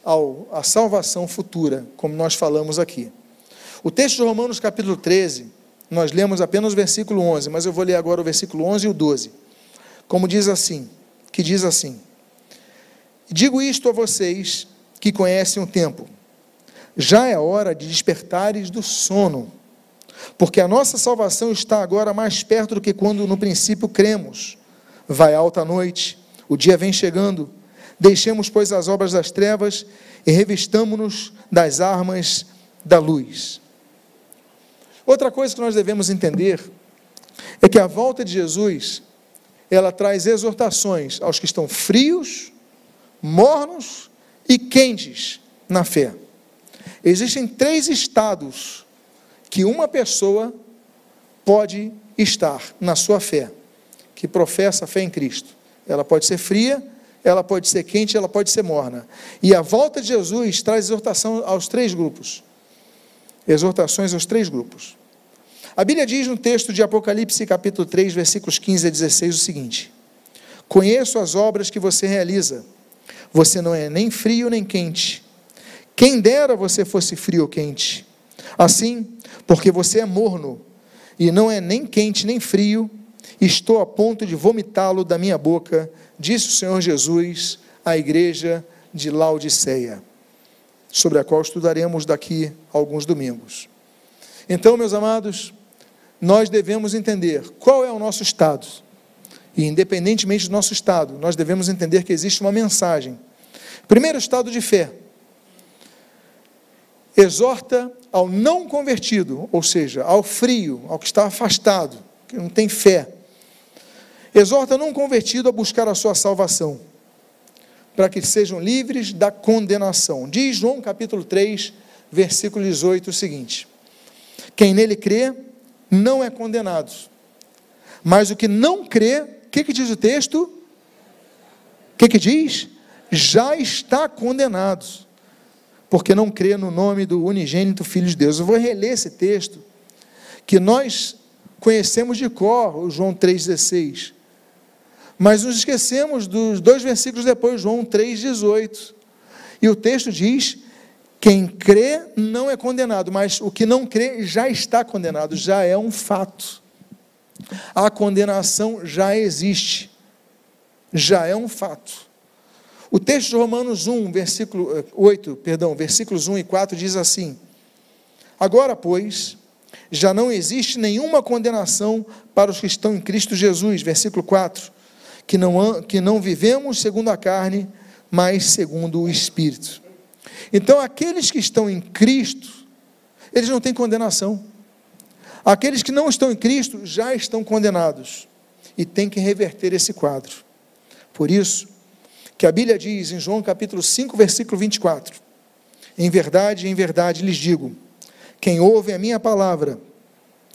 ao, à salvação futura, como nós falamos aqui. O texto de Romanos, capítulo 13, nós lemos apenas o versículo 11, mas eu vou ler agora o versículo 11 e o 12. Como diz assim, que diz assim: Digo isto a vocês que conhecem o tempo. Já é hora de despertares do sono, porque a nossa salvação está agora mais perto do que quando no princípio cremos. Vai alta a noite, o dia vem chegando. Deixemos, pois, as obras das trevas e revistamo-nos das armas da luz. Outra coisa que nós devemos entender é que a volta de Jesus, ela traz exortações aos que estão frios, mornos e quentes na fé. Existem três estados que uma pessoa pode estar na sua fé, que professa a fé em Cristo. Ela pode ser fria, ela pode ser quente, ela pode ser morna. E a volta de Jesus traz exortação aos três grupos. Exortações aos três grupos. A Bíblia diz no texto de Apocalipse, capítulo 3, versículos 15 a 16, o seguinte: Conheço as obras que você realiza. Você não é nem frio nem quente. Quem dera você fosse frio ou quente. Assim, porque você é morno e não é nem quente nem frio, estou a ponto de vomitá-lo da minha boca disse o Senhor Jesus à igreja de Laodiceia, sobre a qual estudaremos daqui alguns domingos. Então, meus amados, nós devemos entender qual é o nosso estado. E, independentemente do nosso estado, nós devemos entender que existe uma mensagem. Primeiro, estado de fé. Exorta ao não convertido, ou seja, ao frio, ao que está afastado, que não tem fé Exorta não convertido a buscar a sua salvação, para que sejam livres da condenação. Diz João capítulo 3, versículo 18 o seguinte: Quem nele crê não é condenado. Mas o que não crê, o que, que diz o texto? O que, que diz? Já está condenado, porque não crê no nome do unigênito Filho de Deus. Eu vou reler esse texto, que nós conhecemos de cor, o João 3,16. Mas nos esquecemos dos dois versículos depois, João 3,18. E o texto diz: quem crê não é condenado, mas o que não crê já está condenado, já é um fato. A condenação já existe, já é um fato. O texto de Romanos 1, versículo 8, eh, perdão, versículos 1 e 4 diz assim: Agora, pois, já não existe nenhuma condenação para os que estão em Cristo Jesus, versículo 4 que não, que não vivemos segundo a carne, mas segundo o Espírito. Então, aqueles que estão em Cristo, eles não têm condenação. Aqueles que não estão em Cristo já estão condenados e tem que reverter esse quadro. Por isso, que a Bíblia diz em João capítulo 5, versículo 24: Em verdade, em verdade lhes digo: quem ouve a minha palavra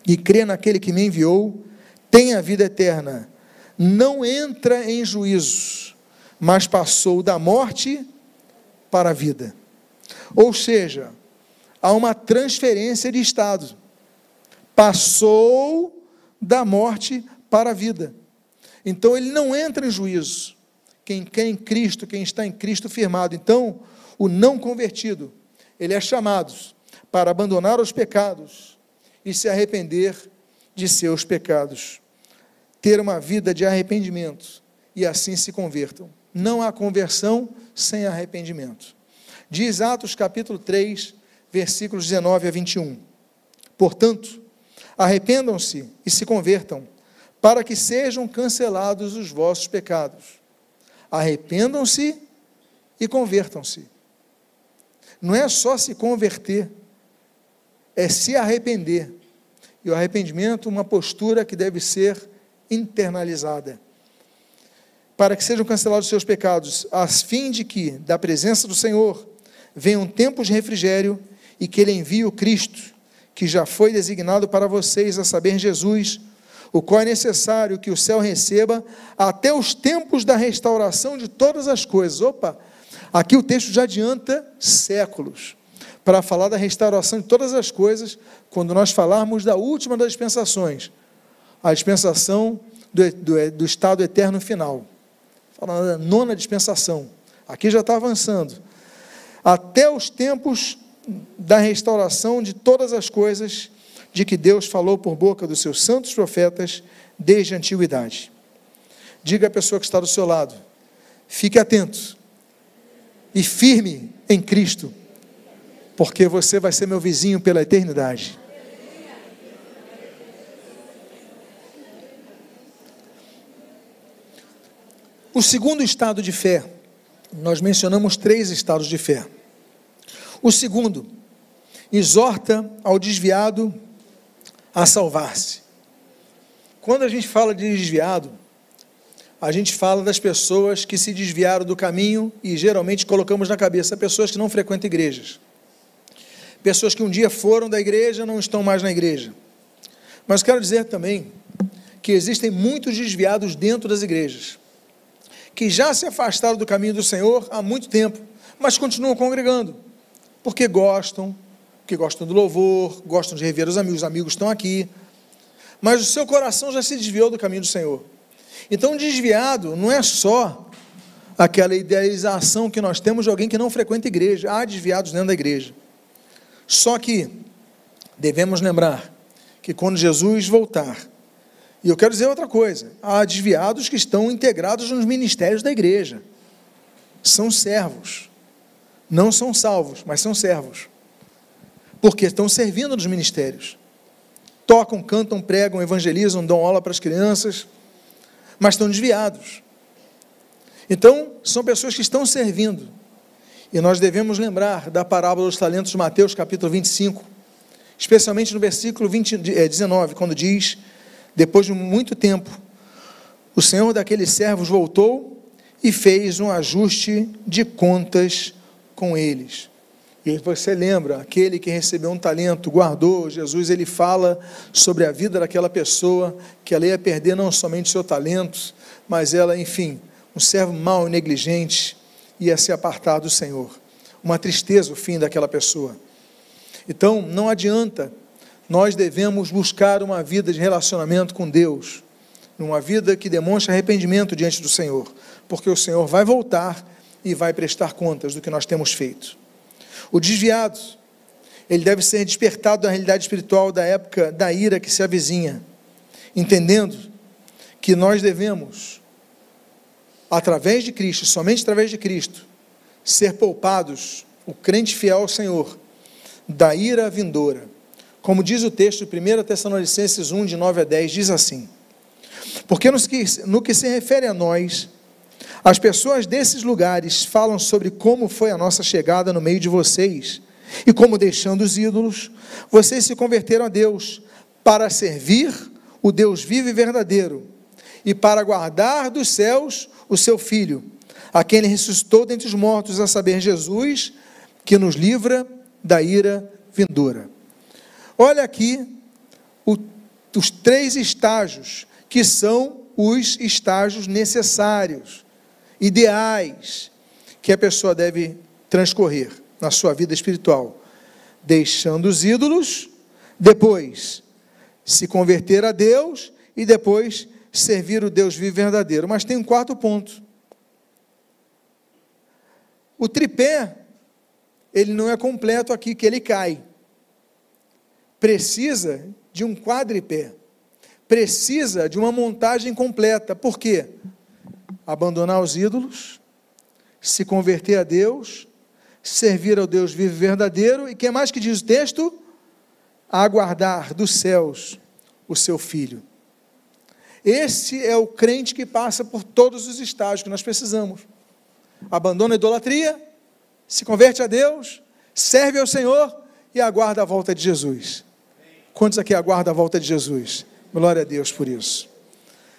e crê naquele que me enviou, tem a vida eterna não entra em juízo, mas passou da morte para a vida. Ou seja, há uma transferência de estado. Passou da morte para a vida. Então ele não entra em juízo. Quem quer em Cristo, quem está em Cristo firmado. Então, o não convertido, ele é chamado para abandonar os pecados e se arrepender de seus pecados ter uma vida de arrependimento e assim se convertam. Não há conversão sem arrependimento. Diz Atos capítulo 3, versículos 19 a 21. Portanto, arrependam-se e se convertam, para que sejam cancelados os vossos pecados. Arrependam-se e convertam-se. Não é só se converter, é se arrepender. E o arrependimento, uma postura que deve ser internalizada, para que sejam cancelados os seus pecados, a fim de que, da presença do Senhor, venham tempos de refrigério e que Ele envie o Cristo, que já foi designado para vocês, a saber, Jesus, o qual é necessário que o céu receba até os tempos da restauração de todas as coisas. Opa, aqui o texto já adianta séculos para falar da restauração de todas as coisas, quando nós falarmos da última das dispensações a dispensação do, do, do estado eterno final. Falando da nona dispensação. Aqui já está avançando. até os tempos da restauração de todas as coisas de que Deus falou por boca dos seus santos profetas desde a antiguidade. Diga à pessoa que está do seu lado: fique atento e firme em Cristo, porque você vai ser meu vizinho pela eternidade. O segundo estado de fé, nós mencionamos três estados de fé. O segundo, exorta ao desviado a salvar-se. Quando a gente fala de desviado, a gente fala das pessoas que se desviaram do caminho e geralmente colocamos na cabeça pessoas que não frequentam igrejas. Pessoas que um dia foram da igreja não estão mais na igreja. Mas quero dizer também que existem muitos desviados dentro das igrejas que já se afastaram do caminho do Senhor há muito tempo, mas continuam congregando, porque gostam, que gostam do louvor, gostam de rever os amigos, os amigos estão aqui, mas o seu coração já se desviou do caminho do Senhor. Então, desviado não é só aquela idealização que nós temos de alguém que não frequenta igreja, há desviados dentro da igreja. Só que devemos lembrar que quando Jesus voltar, e eu quero dizer outra coisa: há desviados que estão integrados nos ministérios da igreja. São servos. Não são salvos, mas são servos. Porque estão servindo nos ministérios. Tocam, cantam, pregam, evangelizam, dão aula para as crianças, mas estão desviados. Então, são pessoas que estão servindo. E nós devemos lembrar da parábola dos talentos de Mateus, capítulo 25, especialmente no versículo 20, 19, eh, quando diz depois de muito tempo, o senhor daqueles servos voltou e fez um ajuste de contas com eles. E você lembra, aquele que recebeu um talento, guardou, Jesus ele fala sobre a vida daquela pessoa, que ela ia perder não somente seu talento, mas ela, enfim, um servo mau e negligente, ia se apartar do Senhor. Uma tristeza o fim daquela pessoa. Então, não adianta nós devemos buscar uma vida de relacionamento com Deus, uma vida que demonstre arrependimento diante do Senhor, porque o Senhor vai voltar e vai prestar contas do que nós temos feito. O desviado, ele deve ser despertado da realidade espiritual da época da ira que se avizinha, entendendo que nós devemos, através de Cristo, somente através de Cristo, ser poupados, o crente fiel ao Senhor, da ira vindoura. Como diz o texto de 1 Tessalonicenses 1, de 9 a 10, diz assim: Porque no que, no que se refere a nós, as pessoas desses lugares falam sobre como foi a nossa chegada no meio de vocês e como, deixando os ídolos, vocês se converteram a Deus para servir o Deus vivo e verdadeiro e para guardar dos céus o seu Filho, a quem ele ressuscitou dentre os mortos, a saber, Jesus, que nos livra da ira vindoura. Olha aqui o, os três estágios, que são os estágios necessários, ideais, que a pessoa deve transcorrer na sua vida espiritual. Deixando os ídolos, depois se converter a Deus e depois servir o Deus vivo verdadeiro. Mas tem um quarto ponto. O tripé, ele não é completo aqui, que ele cai precisa de um quadripé, precisa de uma montagem completa. Por quê? Abandonar os ídolos, se converter a Deus, servir ao Deus vivo e verdadeiro, e que mais que diz o texto? Aguardar dos céus o seu filho. Esse é o crente que passa por todos os estágios que nós precisamos. Abandona a idolatria, se converte a Deus, serve ao Senhor e aguarda a volta de Jesus. Quantos aqui aguardam a volta de Jesus? Glória a Deus por isso.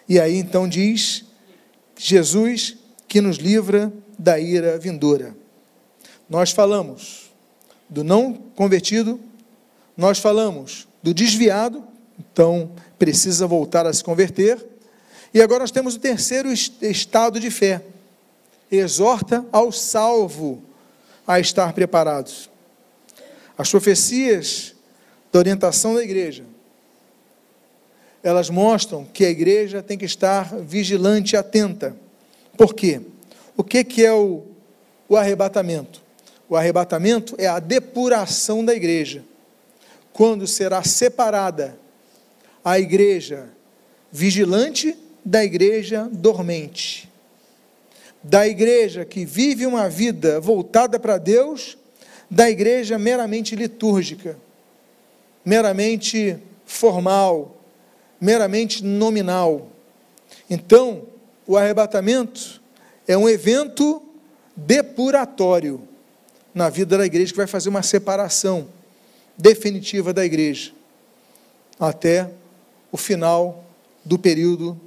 E aí então diz: Jesus que nos livra da ira vindoura. Nós falamos do não convertido, nós falamos do desviado, então precisa voltar a se converter. E agora nós temos o terceiro estado de fé. Exorta ao salvo a estar preparados. As profecias da orientação da igreja, elas mostram que a igreja tem que estar vigilante e atenta. Por quê? O que, que é o, o arrebatamento? o arrebatamento é a depuração da igreja, quando será separada a igreja vigilante da igreja dormente, da igreja que vive uma vida voltada para Deus, da igreja meramente litúrgica, meramente formal, meramente nominal. Então, o arrebatamento é um evento depuratório na vida da igreja que vai fazer uma separação definitiva da igreja até o final do período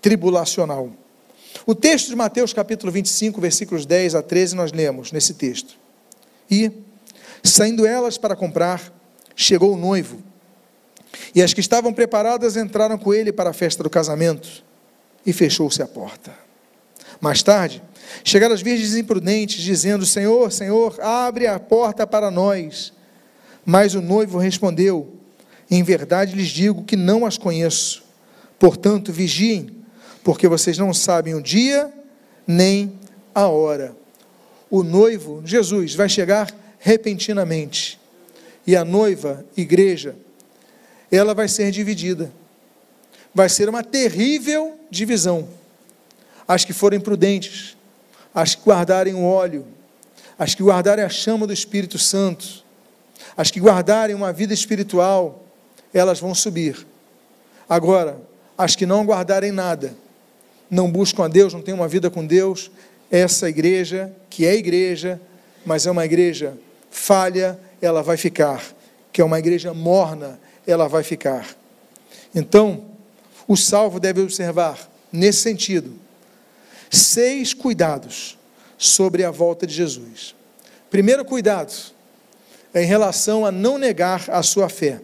tribulacional. O texto de Mateus capítulo 25, versículos 10 a 13, nós lemos nesse texto. E, saindo elas para comprar, chegou o noivo. E as que estavam preparadas entraram com ele para a festa do casamento, e fechou-se a porta. Mais tarde, chegaram as virgens imprudentes, dizendo: Senhor, Senhor, abre a porta para nós. Mas o noivo respondeu: Em verdade lhes digo que não as conheço. Portanto, vigiem, porque vocês não sabem o dia nem a hora. O noivo, Jesus, vai chegar repentinamente. E a noiva, igreja, ela vai ser dividida. Vai ser uma terrível divisão. As que forem prudentes, as que guardarem o óleo, as que guardarem a chama do Espírito Santo, as que guardarem uma vida espiritual, elas vão subir. Agora, as que não guardarem nada, não buscam a Deus, não têm uma vida com Deus, essa igreja, que é igreja, mas é uma igreja falha, ela vai ficar. Que é uma igreja morna, ela vai ficar. Então, o salvo deve observar, nesse sentido, seis cuidados sobre a volta de Jesus. Primeiro cuidado é em relação a não negar a sua fé.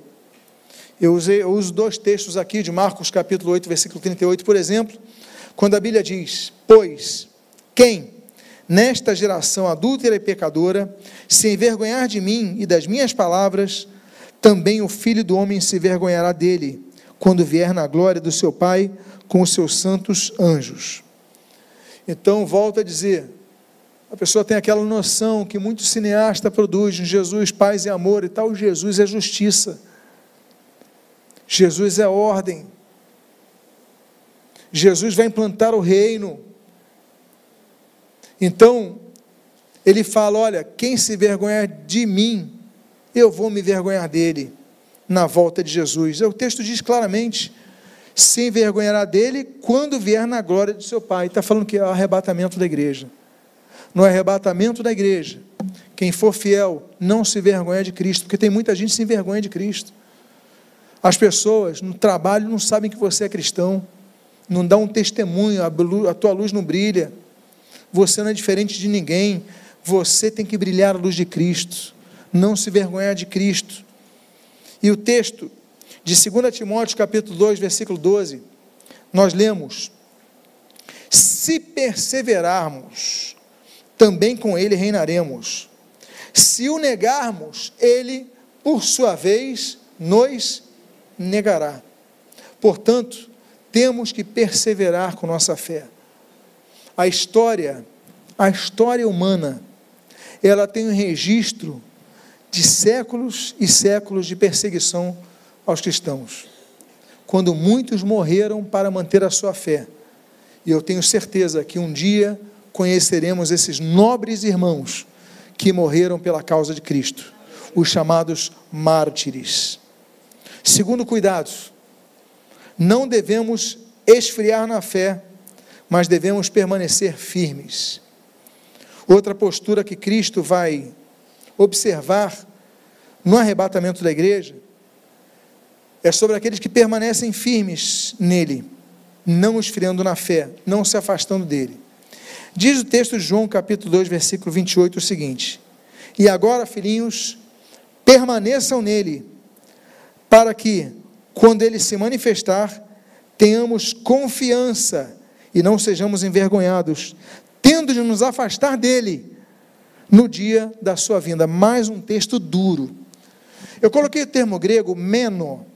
Eu, usei, eu uso dois textos aqui de Marcos capítulo 8, versículo 38, por exemplo, quando a Bíblia diz: Pois quem nesta geração adúltera e pecadora se envergonhar de mim e das minhas palavras, também o filho do homem se envergonhará dele, quando vier na glória do seu Pai com os seus santos anjos. Então, volta a dizer, a pessoa tem aquela noção que muito cineasta produz, Jesus, paz e amor e tal, Jesus é justiça. Jesus é ordem. Jesus vai implantar o reino. Então, ele fala: olha, quem se vergonhar de mim, eu vou me vergonhar dele na volta de Jesus. O texto diz claramente: se envergonhará dele quando vier na glória de seu Pai. Está falando que é o arrebatamento da igreja. No arrebatamento da igreja, quem for fiel não se vergonha de Cristo, porque tem muita gente que se envergonha de Cristo. As pessoas no trabalho não sabem que você é cristão, não dá um testemunho, a tua luz não brilha, você não é diferente de ninguém, você tem que brilhar a luz de Cristo, não se vergonhar de Cristo. E o texto de 2 Timóteo capítulo 2, versículo 12, nós lemos: Se perseverarmos, também com ele reinaremos. Se o negarmos, ele, por sua vez, nos negará. Portanto, temos que perseverar com nossa fé. A história, a história humana, ela tem um registro de séculos e séculos de perseguição aos cristãos, quando muitos morreram para manter a sua fé. E eu tenho certeza que um dia conheceremos esses nobres irmãos que morreram pela causa de Cristo, os chamados mártires. Segundo cuidado, não devemos esfriar na fé, mas devemos permanecer firmes. Outra postura que Cristo vai observar no arrebatamento da igreja é sobre aqueles que permanecem firmes nele, não esfriando na fé, não se afastando dele. Diz o texto de João, capítulo 2, versículo 28, o seguinte: E agora, filhinhos, permaneçam nele, para que, quando ele se manifestar, tenhamos confiança e não sejamos envergonhados, tendo de nos afastar dele no dia da sua vinda. Mais um texto duro. Eu coloquei o termo grego meno,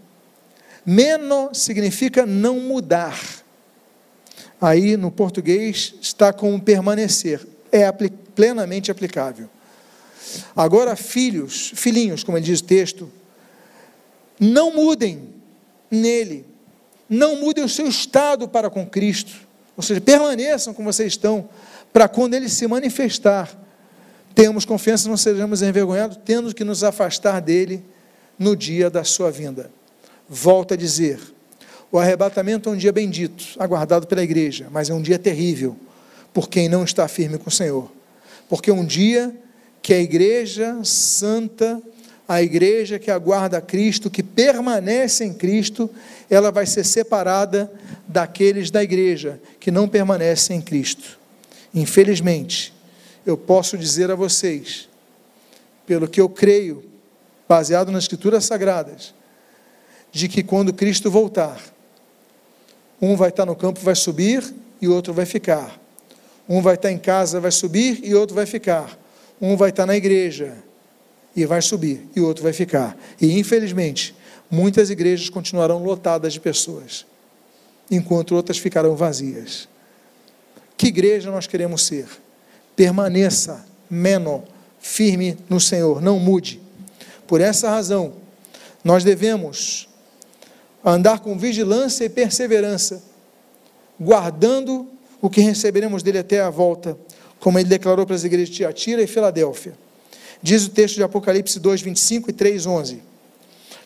Meno significa não mudar. Aí no português está como permanecer. É plenamente aplicável. Agora, filhos, filhinhos, como ele diz o texto, não mudem nele, não mudem o seu estado para com Cristo, ou seja, permaneçam como vocês estão, para quando ele se manifestar, temos confiança, não sejamos envergonhados, tendo que nos afastar dele no dia da sua vinda. Volto a dizer: o arrebatamento é um dia bendito, aguardado pela igreja, mas é um dia terrível por quem não está firme com o Senhor. Porque um dia que a igreja santa, a igreja que aguarda Cristo, que permanece em Cristo, ela vai ser separada daqueles da igreja que não permanecem em Cristo. Infelizmente, eu posso dizer a vocês, pelo que eu creio, baseado nas Escrituras Sagradas, de que quando Cristo voltar, um vai estar no campo, vai subir e outro vai ficar. Um vai estar em casa, vai subir e outro vai ficar. Um vai estar na igreja e vai subir e outro vai ficar. E infelizmente, muitas igrejas continuarão lotadas de pessoas, enquanto outras ficarão vazias. Que igreja nós queremos ser? Permaneça menor, firme no Senhor, não mude. Por essa razão, nós devemos andar com vigilância e perseverança, guardando o que receberemos dele até a volta, como ele declarou para as igrejas de Tiatira e Filadélfia. Diz o texto de Apocalipse 2, 25 e 3, 11.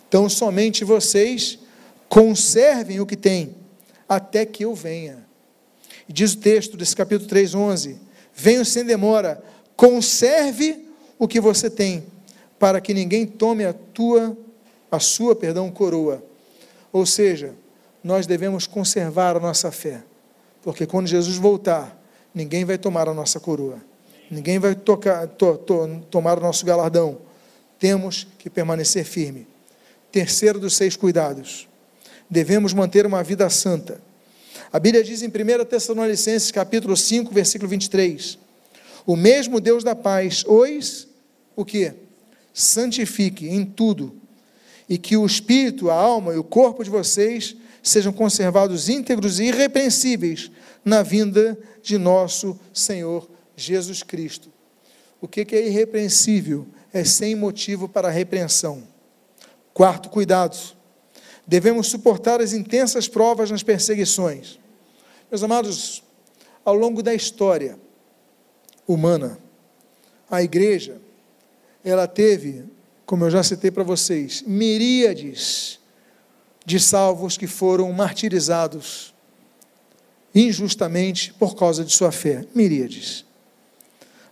Então, somente vocês conservem o que têm, até que eu venha. E diz o texto desse capítulo 3, 11: Venho sem demora, conserve o que você tem, para que ninguém tome a tua, a sua, perdão, coroa. Ou seja, nós devemos conservar a nossa fé, porque quando Jesus voltar, ninguém vai tomar a nossa coroa, ninguém vai tocar, to, to, tomar o nosso galardão. Temos que permanecer firme. Terceiro dos seis cuidados, devemos manter uma vida santa. A Bíblia diz em 1 Tessalonicenses, capítulo 5, versículo 23, o mesmo Deus da paz, os, o que? Santifique em tudo, e que o espírito, a alma e o corpo de vocês sejam conservados íntegros e irrepreensíveis na vinda de nosso Senhor Jesus Cristo. O que é irrepreensível? É sem motivo para repreensão. Quarto cuidado. Devemos suportar as intensas provas nas perseguições. Meus amados, ao longo da história humana, a igreja, ela teve como eu já citei para vocês, miríades de salvos que foram martirizados injustamente por causa de sua fé. Miríades.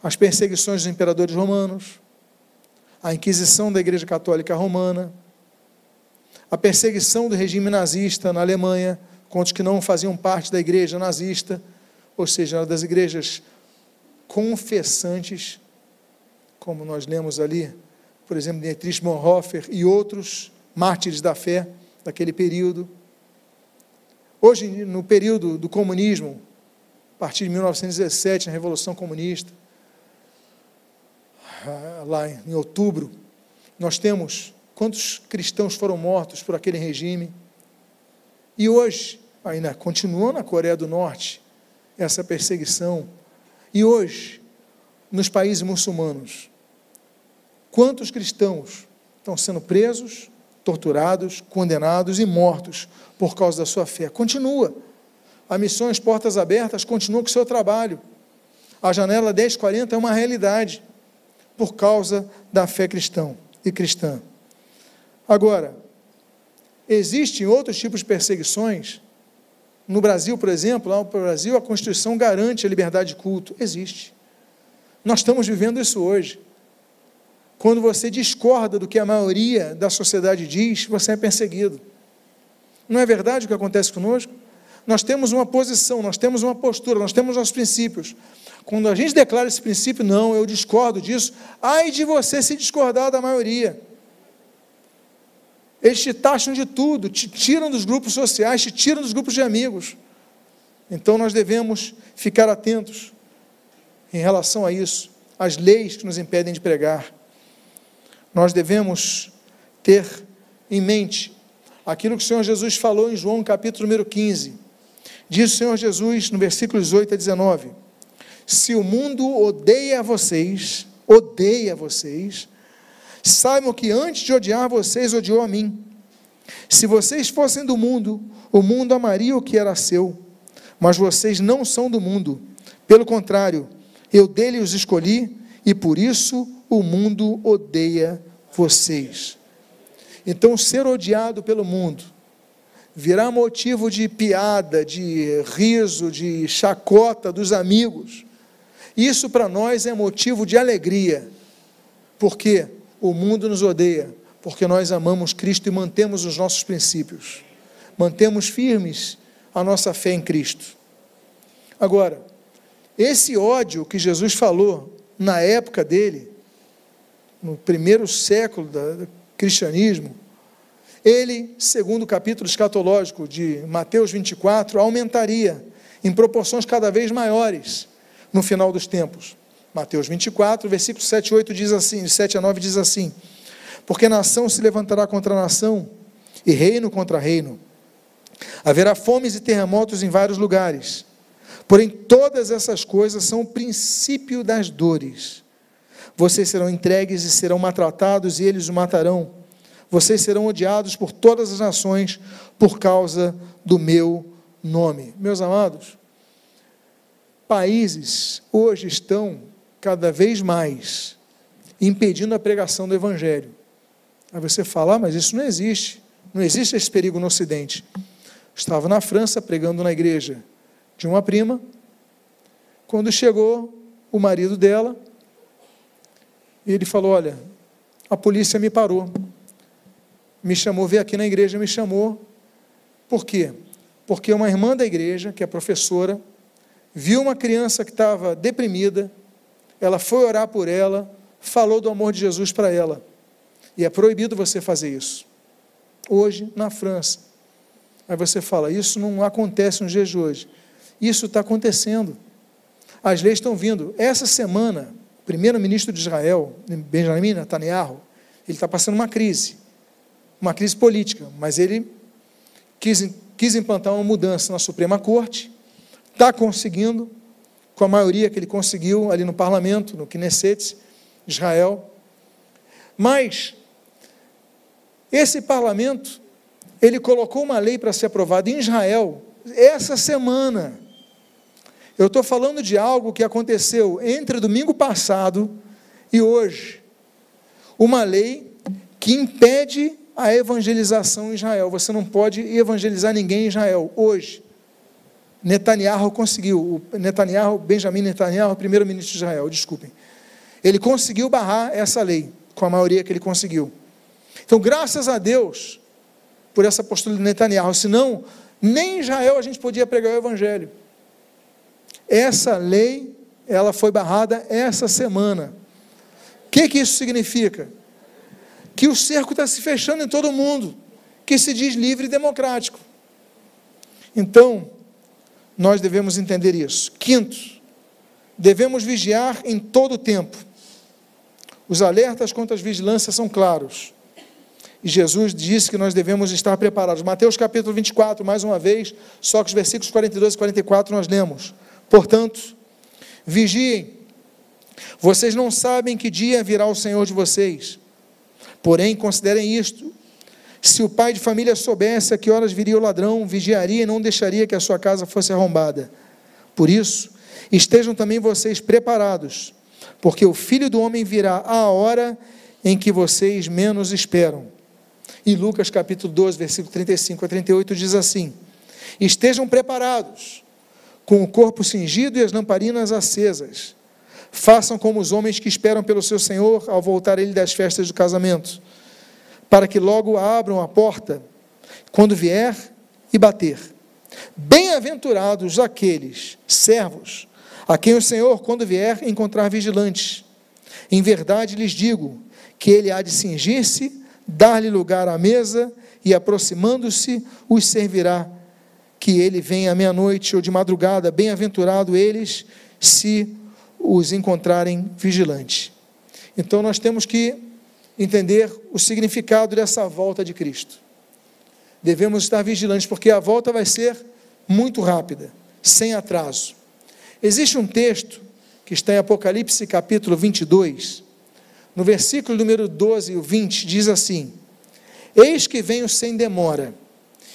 As perseguições dos imperadores romanos, a Inquisição da Igreja Católica Romana, a perseguição do regime nazista na Alemanha contra os que não faziam parte da igreja nazista, ou seja, das igrejas confessantes, como nós lemos ali por exemplo, Dietrich Bonhoeffer e outros mártires da fé daquele período. Hoje, no período do comunismo, a partir de 1917, na Revolução Comunista, lá em outubro, nós temos quantos cristãos foram mortos por aquele regime. E hoje, ainda continua na Coreia do Norte essa perseguição. E hoje, nos países muçulmanos, Quantos cristãos estão sendo presos, torturados, condenados e mortos por causa da sua fé? Continua. A Missões Portas Abertas continua com o seu trabalho. A janela 1040 é uma realidade por causa da fé cristã e cristã. Agora, existem outros tipos de perseguições. No Brasil, por exemplo, lá no Brasil, a Constituição garante a liberdade de culto. Existe. Nós estamos vivendo isso hoje. Quando você discorda do que a maioria da sociedade diz, você é perseguido. Não é verdade o que acontece conosco? Nós temos uma posição, nós temos uma postura, nós temos nossos princípios. Quando a gente declara esse princípio, não, eu discordo disso, ai de você se discordar da maioria. Eles te taxam de tudo, te tiram dos grupos sociais, te tiram dos grupos de amigos. Então nós devemos ficar atentos em relação a isso, às leis que nos impedem de pregar nós devemos ter em mente aquilo que o Senhor Jesus falou em João capítulo número 15. Diz o Senhor Jesus no versículos 8 a 19: Se o mundo odeia vocês, odeia vocês, saibam que antes de odiar vocês, odiou a mim. Se vocês fossem do mundo, o mundo amaria o que era seu, mas vocês não são do mundo. Pelo contrário, eu dele os escolhi e por isso o mundo odeia vocês. Então, ser odiado pelo mundo virá motivo de piada, de riso, de chacota dos amigos. Isso para nós é motivo de alegria, porque o mundo nos odeia, porque nós amamos Cristo e mantemos os nossos princípios, mantemos firmes a nossa fé em Cristo. Agora, esse ódio que Jesus falou na época dele, no primeiro século do cristianismo, ele, segundo o capítulo escatológico de Mateus 24, aumentaria em proporções cada vez maiores no final dos tempos. Mateus 24, versículos 7 e 8 diz assim, 7 a 9 diz assim: Porque nação se levantará contra nação, e reino contra reino. Haverá fomes e terremotos em vários lugares. Porém, todas essas coisas são o princípio das dores. Vocês serão entregues e serão maltratados, e eles o matarão vocês serão odiados por todas as nações por causa do meu nome. Meus amados, países hoje estão cada vez mais impedindo a pregação do Evangelho. Aí você fala, ah, mas isso não existe. Não existe esse perigo no Ocidente. Estava na França pregando na igreja de uma prima. Quando chegou o marido dela, ele falou: Olha, a polícia me parou me chamou, veio aqui na igreja, me chamou. Por quê? Porque uma irmã da igreja, que é professora, viu uma criança que estava deprimida, ela foi orar por ela, falou do amor de Jesus para ela. E é proibido você fazer isso. Hoje, na França. Aí você fala, isso não acontece nos dias de hoje. Isso está acontecendo. As leis estão vindo. Essa semana, o primeiro-ministro de Israel, Benjamin Netanyahu, ele está passando uma crise uma crise política, mas ele quis, quis implantar uma mudança na Suprema Corte, está conseguindo, com a maioria que ele conseguiu ali no parlamento, no Knesset, Israel. Mas esse parlamento, ele colocou uma lei para ser aprovada em Israel essa semana. Eu estou falando de algo que aconteceu entre domingo passado e hoje. Uma lei que impede a evangelização em Israel. Você não pode evangelizar ninguém em Israel hoje. Netanyahu conseguiu, o Netanyahu, Benjamin Netanyahu, primeiro-ministro de Israel, desculpem. Ele conseguiu barrar essa lei, com a maioria que ele conseguiu. Então, graças a Deus por essa postura de Netanyahu, senão nem em Israel a gente podia pregar o evangelho. Essa lei, ela foi barrada essa semana. O que, que isso significa? que o cerco está se fechando em todo mundo, que se diz livre e democrático. Então, nós devemos entender isso. Quinto, devemos vigiar em todo o tempo. Os alertas contra as vigilâncias são claros. E Jesus disse que nós devemos estar preparados. Mateus capítulo 24, mais uma vez, só que os versículos 42 e 44 nós lemos. Portanto, vigiem. Vocês não sabem que dia virá o Senhor de vocês Porém, considerem isto: se o pai de família soubesse a que horas viria o ladrão, vigiaria e não deixaria que a sua casa fosse arrombada. Por isso, estejam também vocês preparados, porque o filho do homem virá à hora em que vocês menos esperam. E Lucas capítulo 12, versículo 35 a 38 diz assim: Estejam preparados, com o corpo cingido e as lamparinas acesas Façam como os homens que esperam pelo seu Senhor ao voltar ele das festas do casamento, para que logo abram a porta quando vier e bater. Bem-aventurados aqueles servos a quem o Senhor, quando vier, encontrar vigilantes. Em verdade lhes digo que ele há de cingir-se, dar-lhe lugar à mesa e, aproximando-se, os servirá. Que ele venha à meia-noite ou de madrugada, bem-aventurado eles se os encontrarem vigilantes. Então nós temos que entender o significado dessa volta de Cristo. Devemos estar vigilantes, porque a volta vai ser muito rápida, sem atraso. Existe um texto que está em Apocalipse capítulo 22, no versículo número 12 e 20, diz assim: Eis que venho sem demora,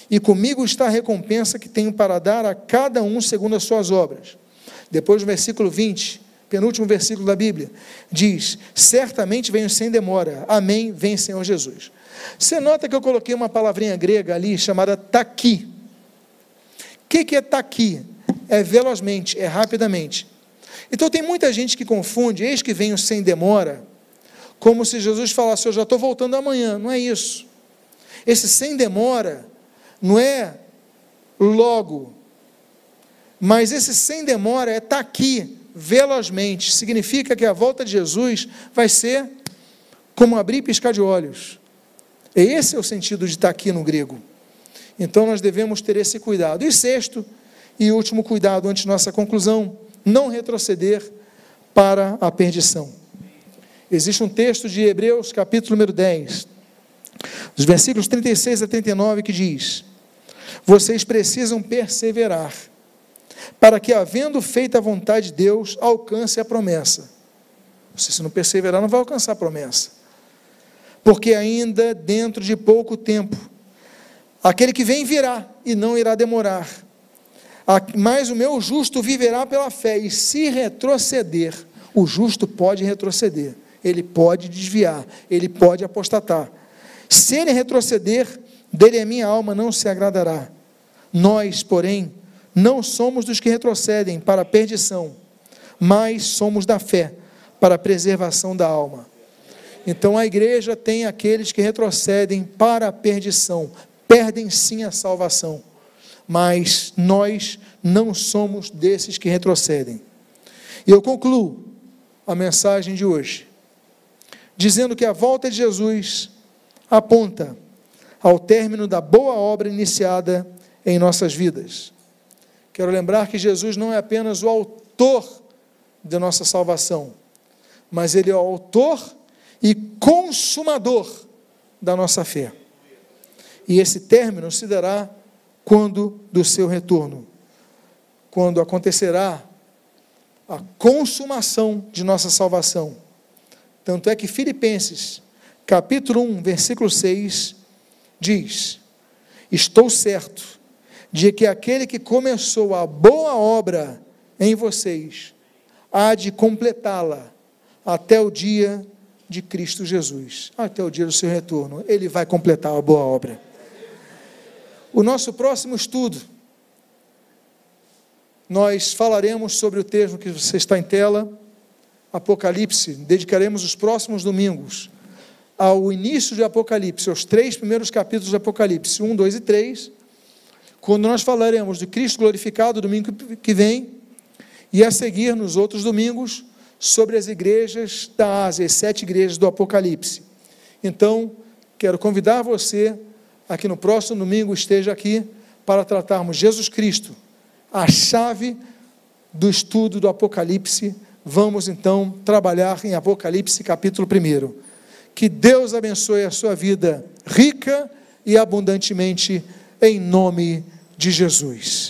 e comigo está a recompensa que tenho para dar a cada um segundo as suas obras. Depois, no versículo 20, penúltimo versículo da Bíblia, diz: Certamente venho sem demora. Amém, vem Senhor Jesus. Você nota que eu coloquei uma palavrinha grega ali chamada taqui. O que, que é taqui? É velozmente, é rapidamente. Então tem muita gente que confunde, eis que venho sem demora, como se Jesus falasse, eu já estou voltando amanhã. Não é isso. Esse sem demora não é logo, mas esse sem demora é tá aqui, velozmente. Significa que a volta de Jesus vai ser como abrir e piscar de olhos. Esse é o sentido de estar aqui no grego. Então nós devemos ter esse cuidado. E sexto e último cuidado antes de nossa conclusão, não retroceder para a perdição. Existe um texto de Hebreus, capítulo número 10, dos versículos 36 a 39, que diz: Vocês precisam perseverar, para que, havendo feito a vontade de Deus, alcance a promessa. Se você não perseverar, não vai alcançar a promessa. Porque ainda dentro de pouco tempo, aquele que vem virá e não irá demorar. Mas o meu justo viverá pela fé, e se retroceder, o justo pode retroceder, ele pode desviar, ele pode apostatar. Se ele retroceder, dele a minha alma não se agradará. Nós, porém, não somos dos que retrocedem para a perdição, mas somos da fé para a preservação da alma. Então a igreja tem aqueles que retrocedem para a perdição, perdem sim a salvação, mas nós não somos desses que retrocedem. E eu concluo a mensagem de hoje, dizendo que a volta de Jesus aponta ao término da boa obra iniciada em nossas vidas. Quero lembrar que Jesus não é apenas o autor da nossa salvação, mas ele é o autor e consumador da nossa fé. E esse término se dará quando do seu retorno, quando acontecerá a consumação de nossa salvação. Tanto é que Filipenses, capítulo 1, versículo 6, diz: Estou certo de que aquele que começou a boa obra em vocês há de completá-la até o dia de Cristo Jesus, até o dia do seu retorno. Ele vai completar a boa obra. O nosso próximo estudo, nós falaremos sobre o texto que você está em tela, Apocalipse. Dedicaremos os próximos domingos ao início de Apocalipse, aos três primeiros capítulos de Apocalipse, 1, 2 e 3 quando nós falaremos de Cristo glorificado domingo que vem, e a seguir nos outros domingos sobre as igrejas da Ásia, as sete igrejas do Apocalipse. Então, quero convidar você a que no próximo domingo esteja aqui para tratarmos Jesus Cristo, a chave do estudo do Apocalipse. Vamos então trabalhar em Apocalipse capítulo 1. Que Deus abençoe a sua vida rica e abundantemente em nome de Jesus.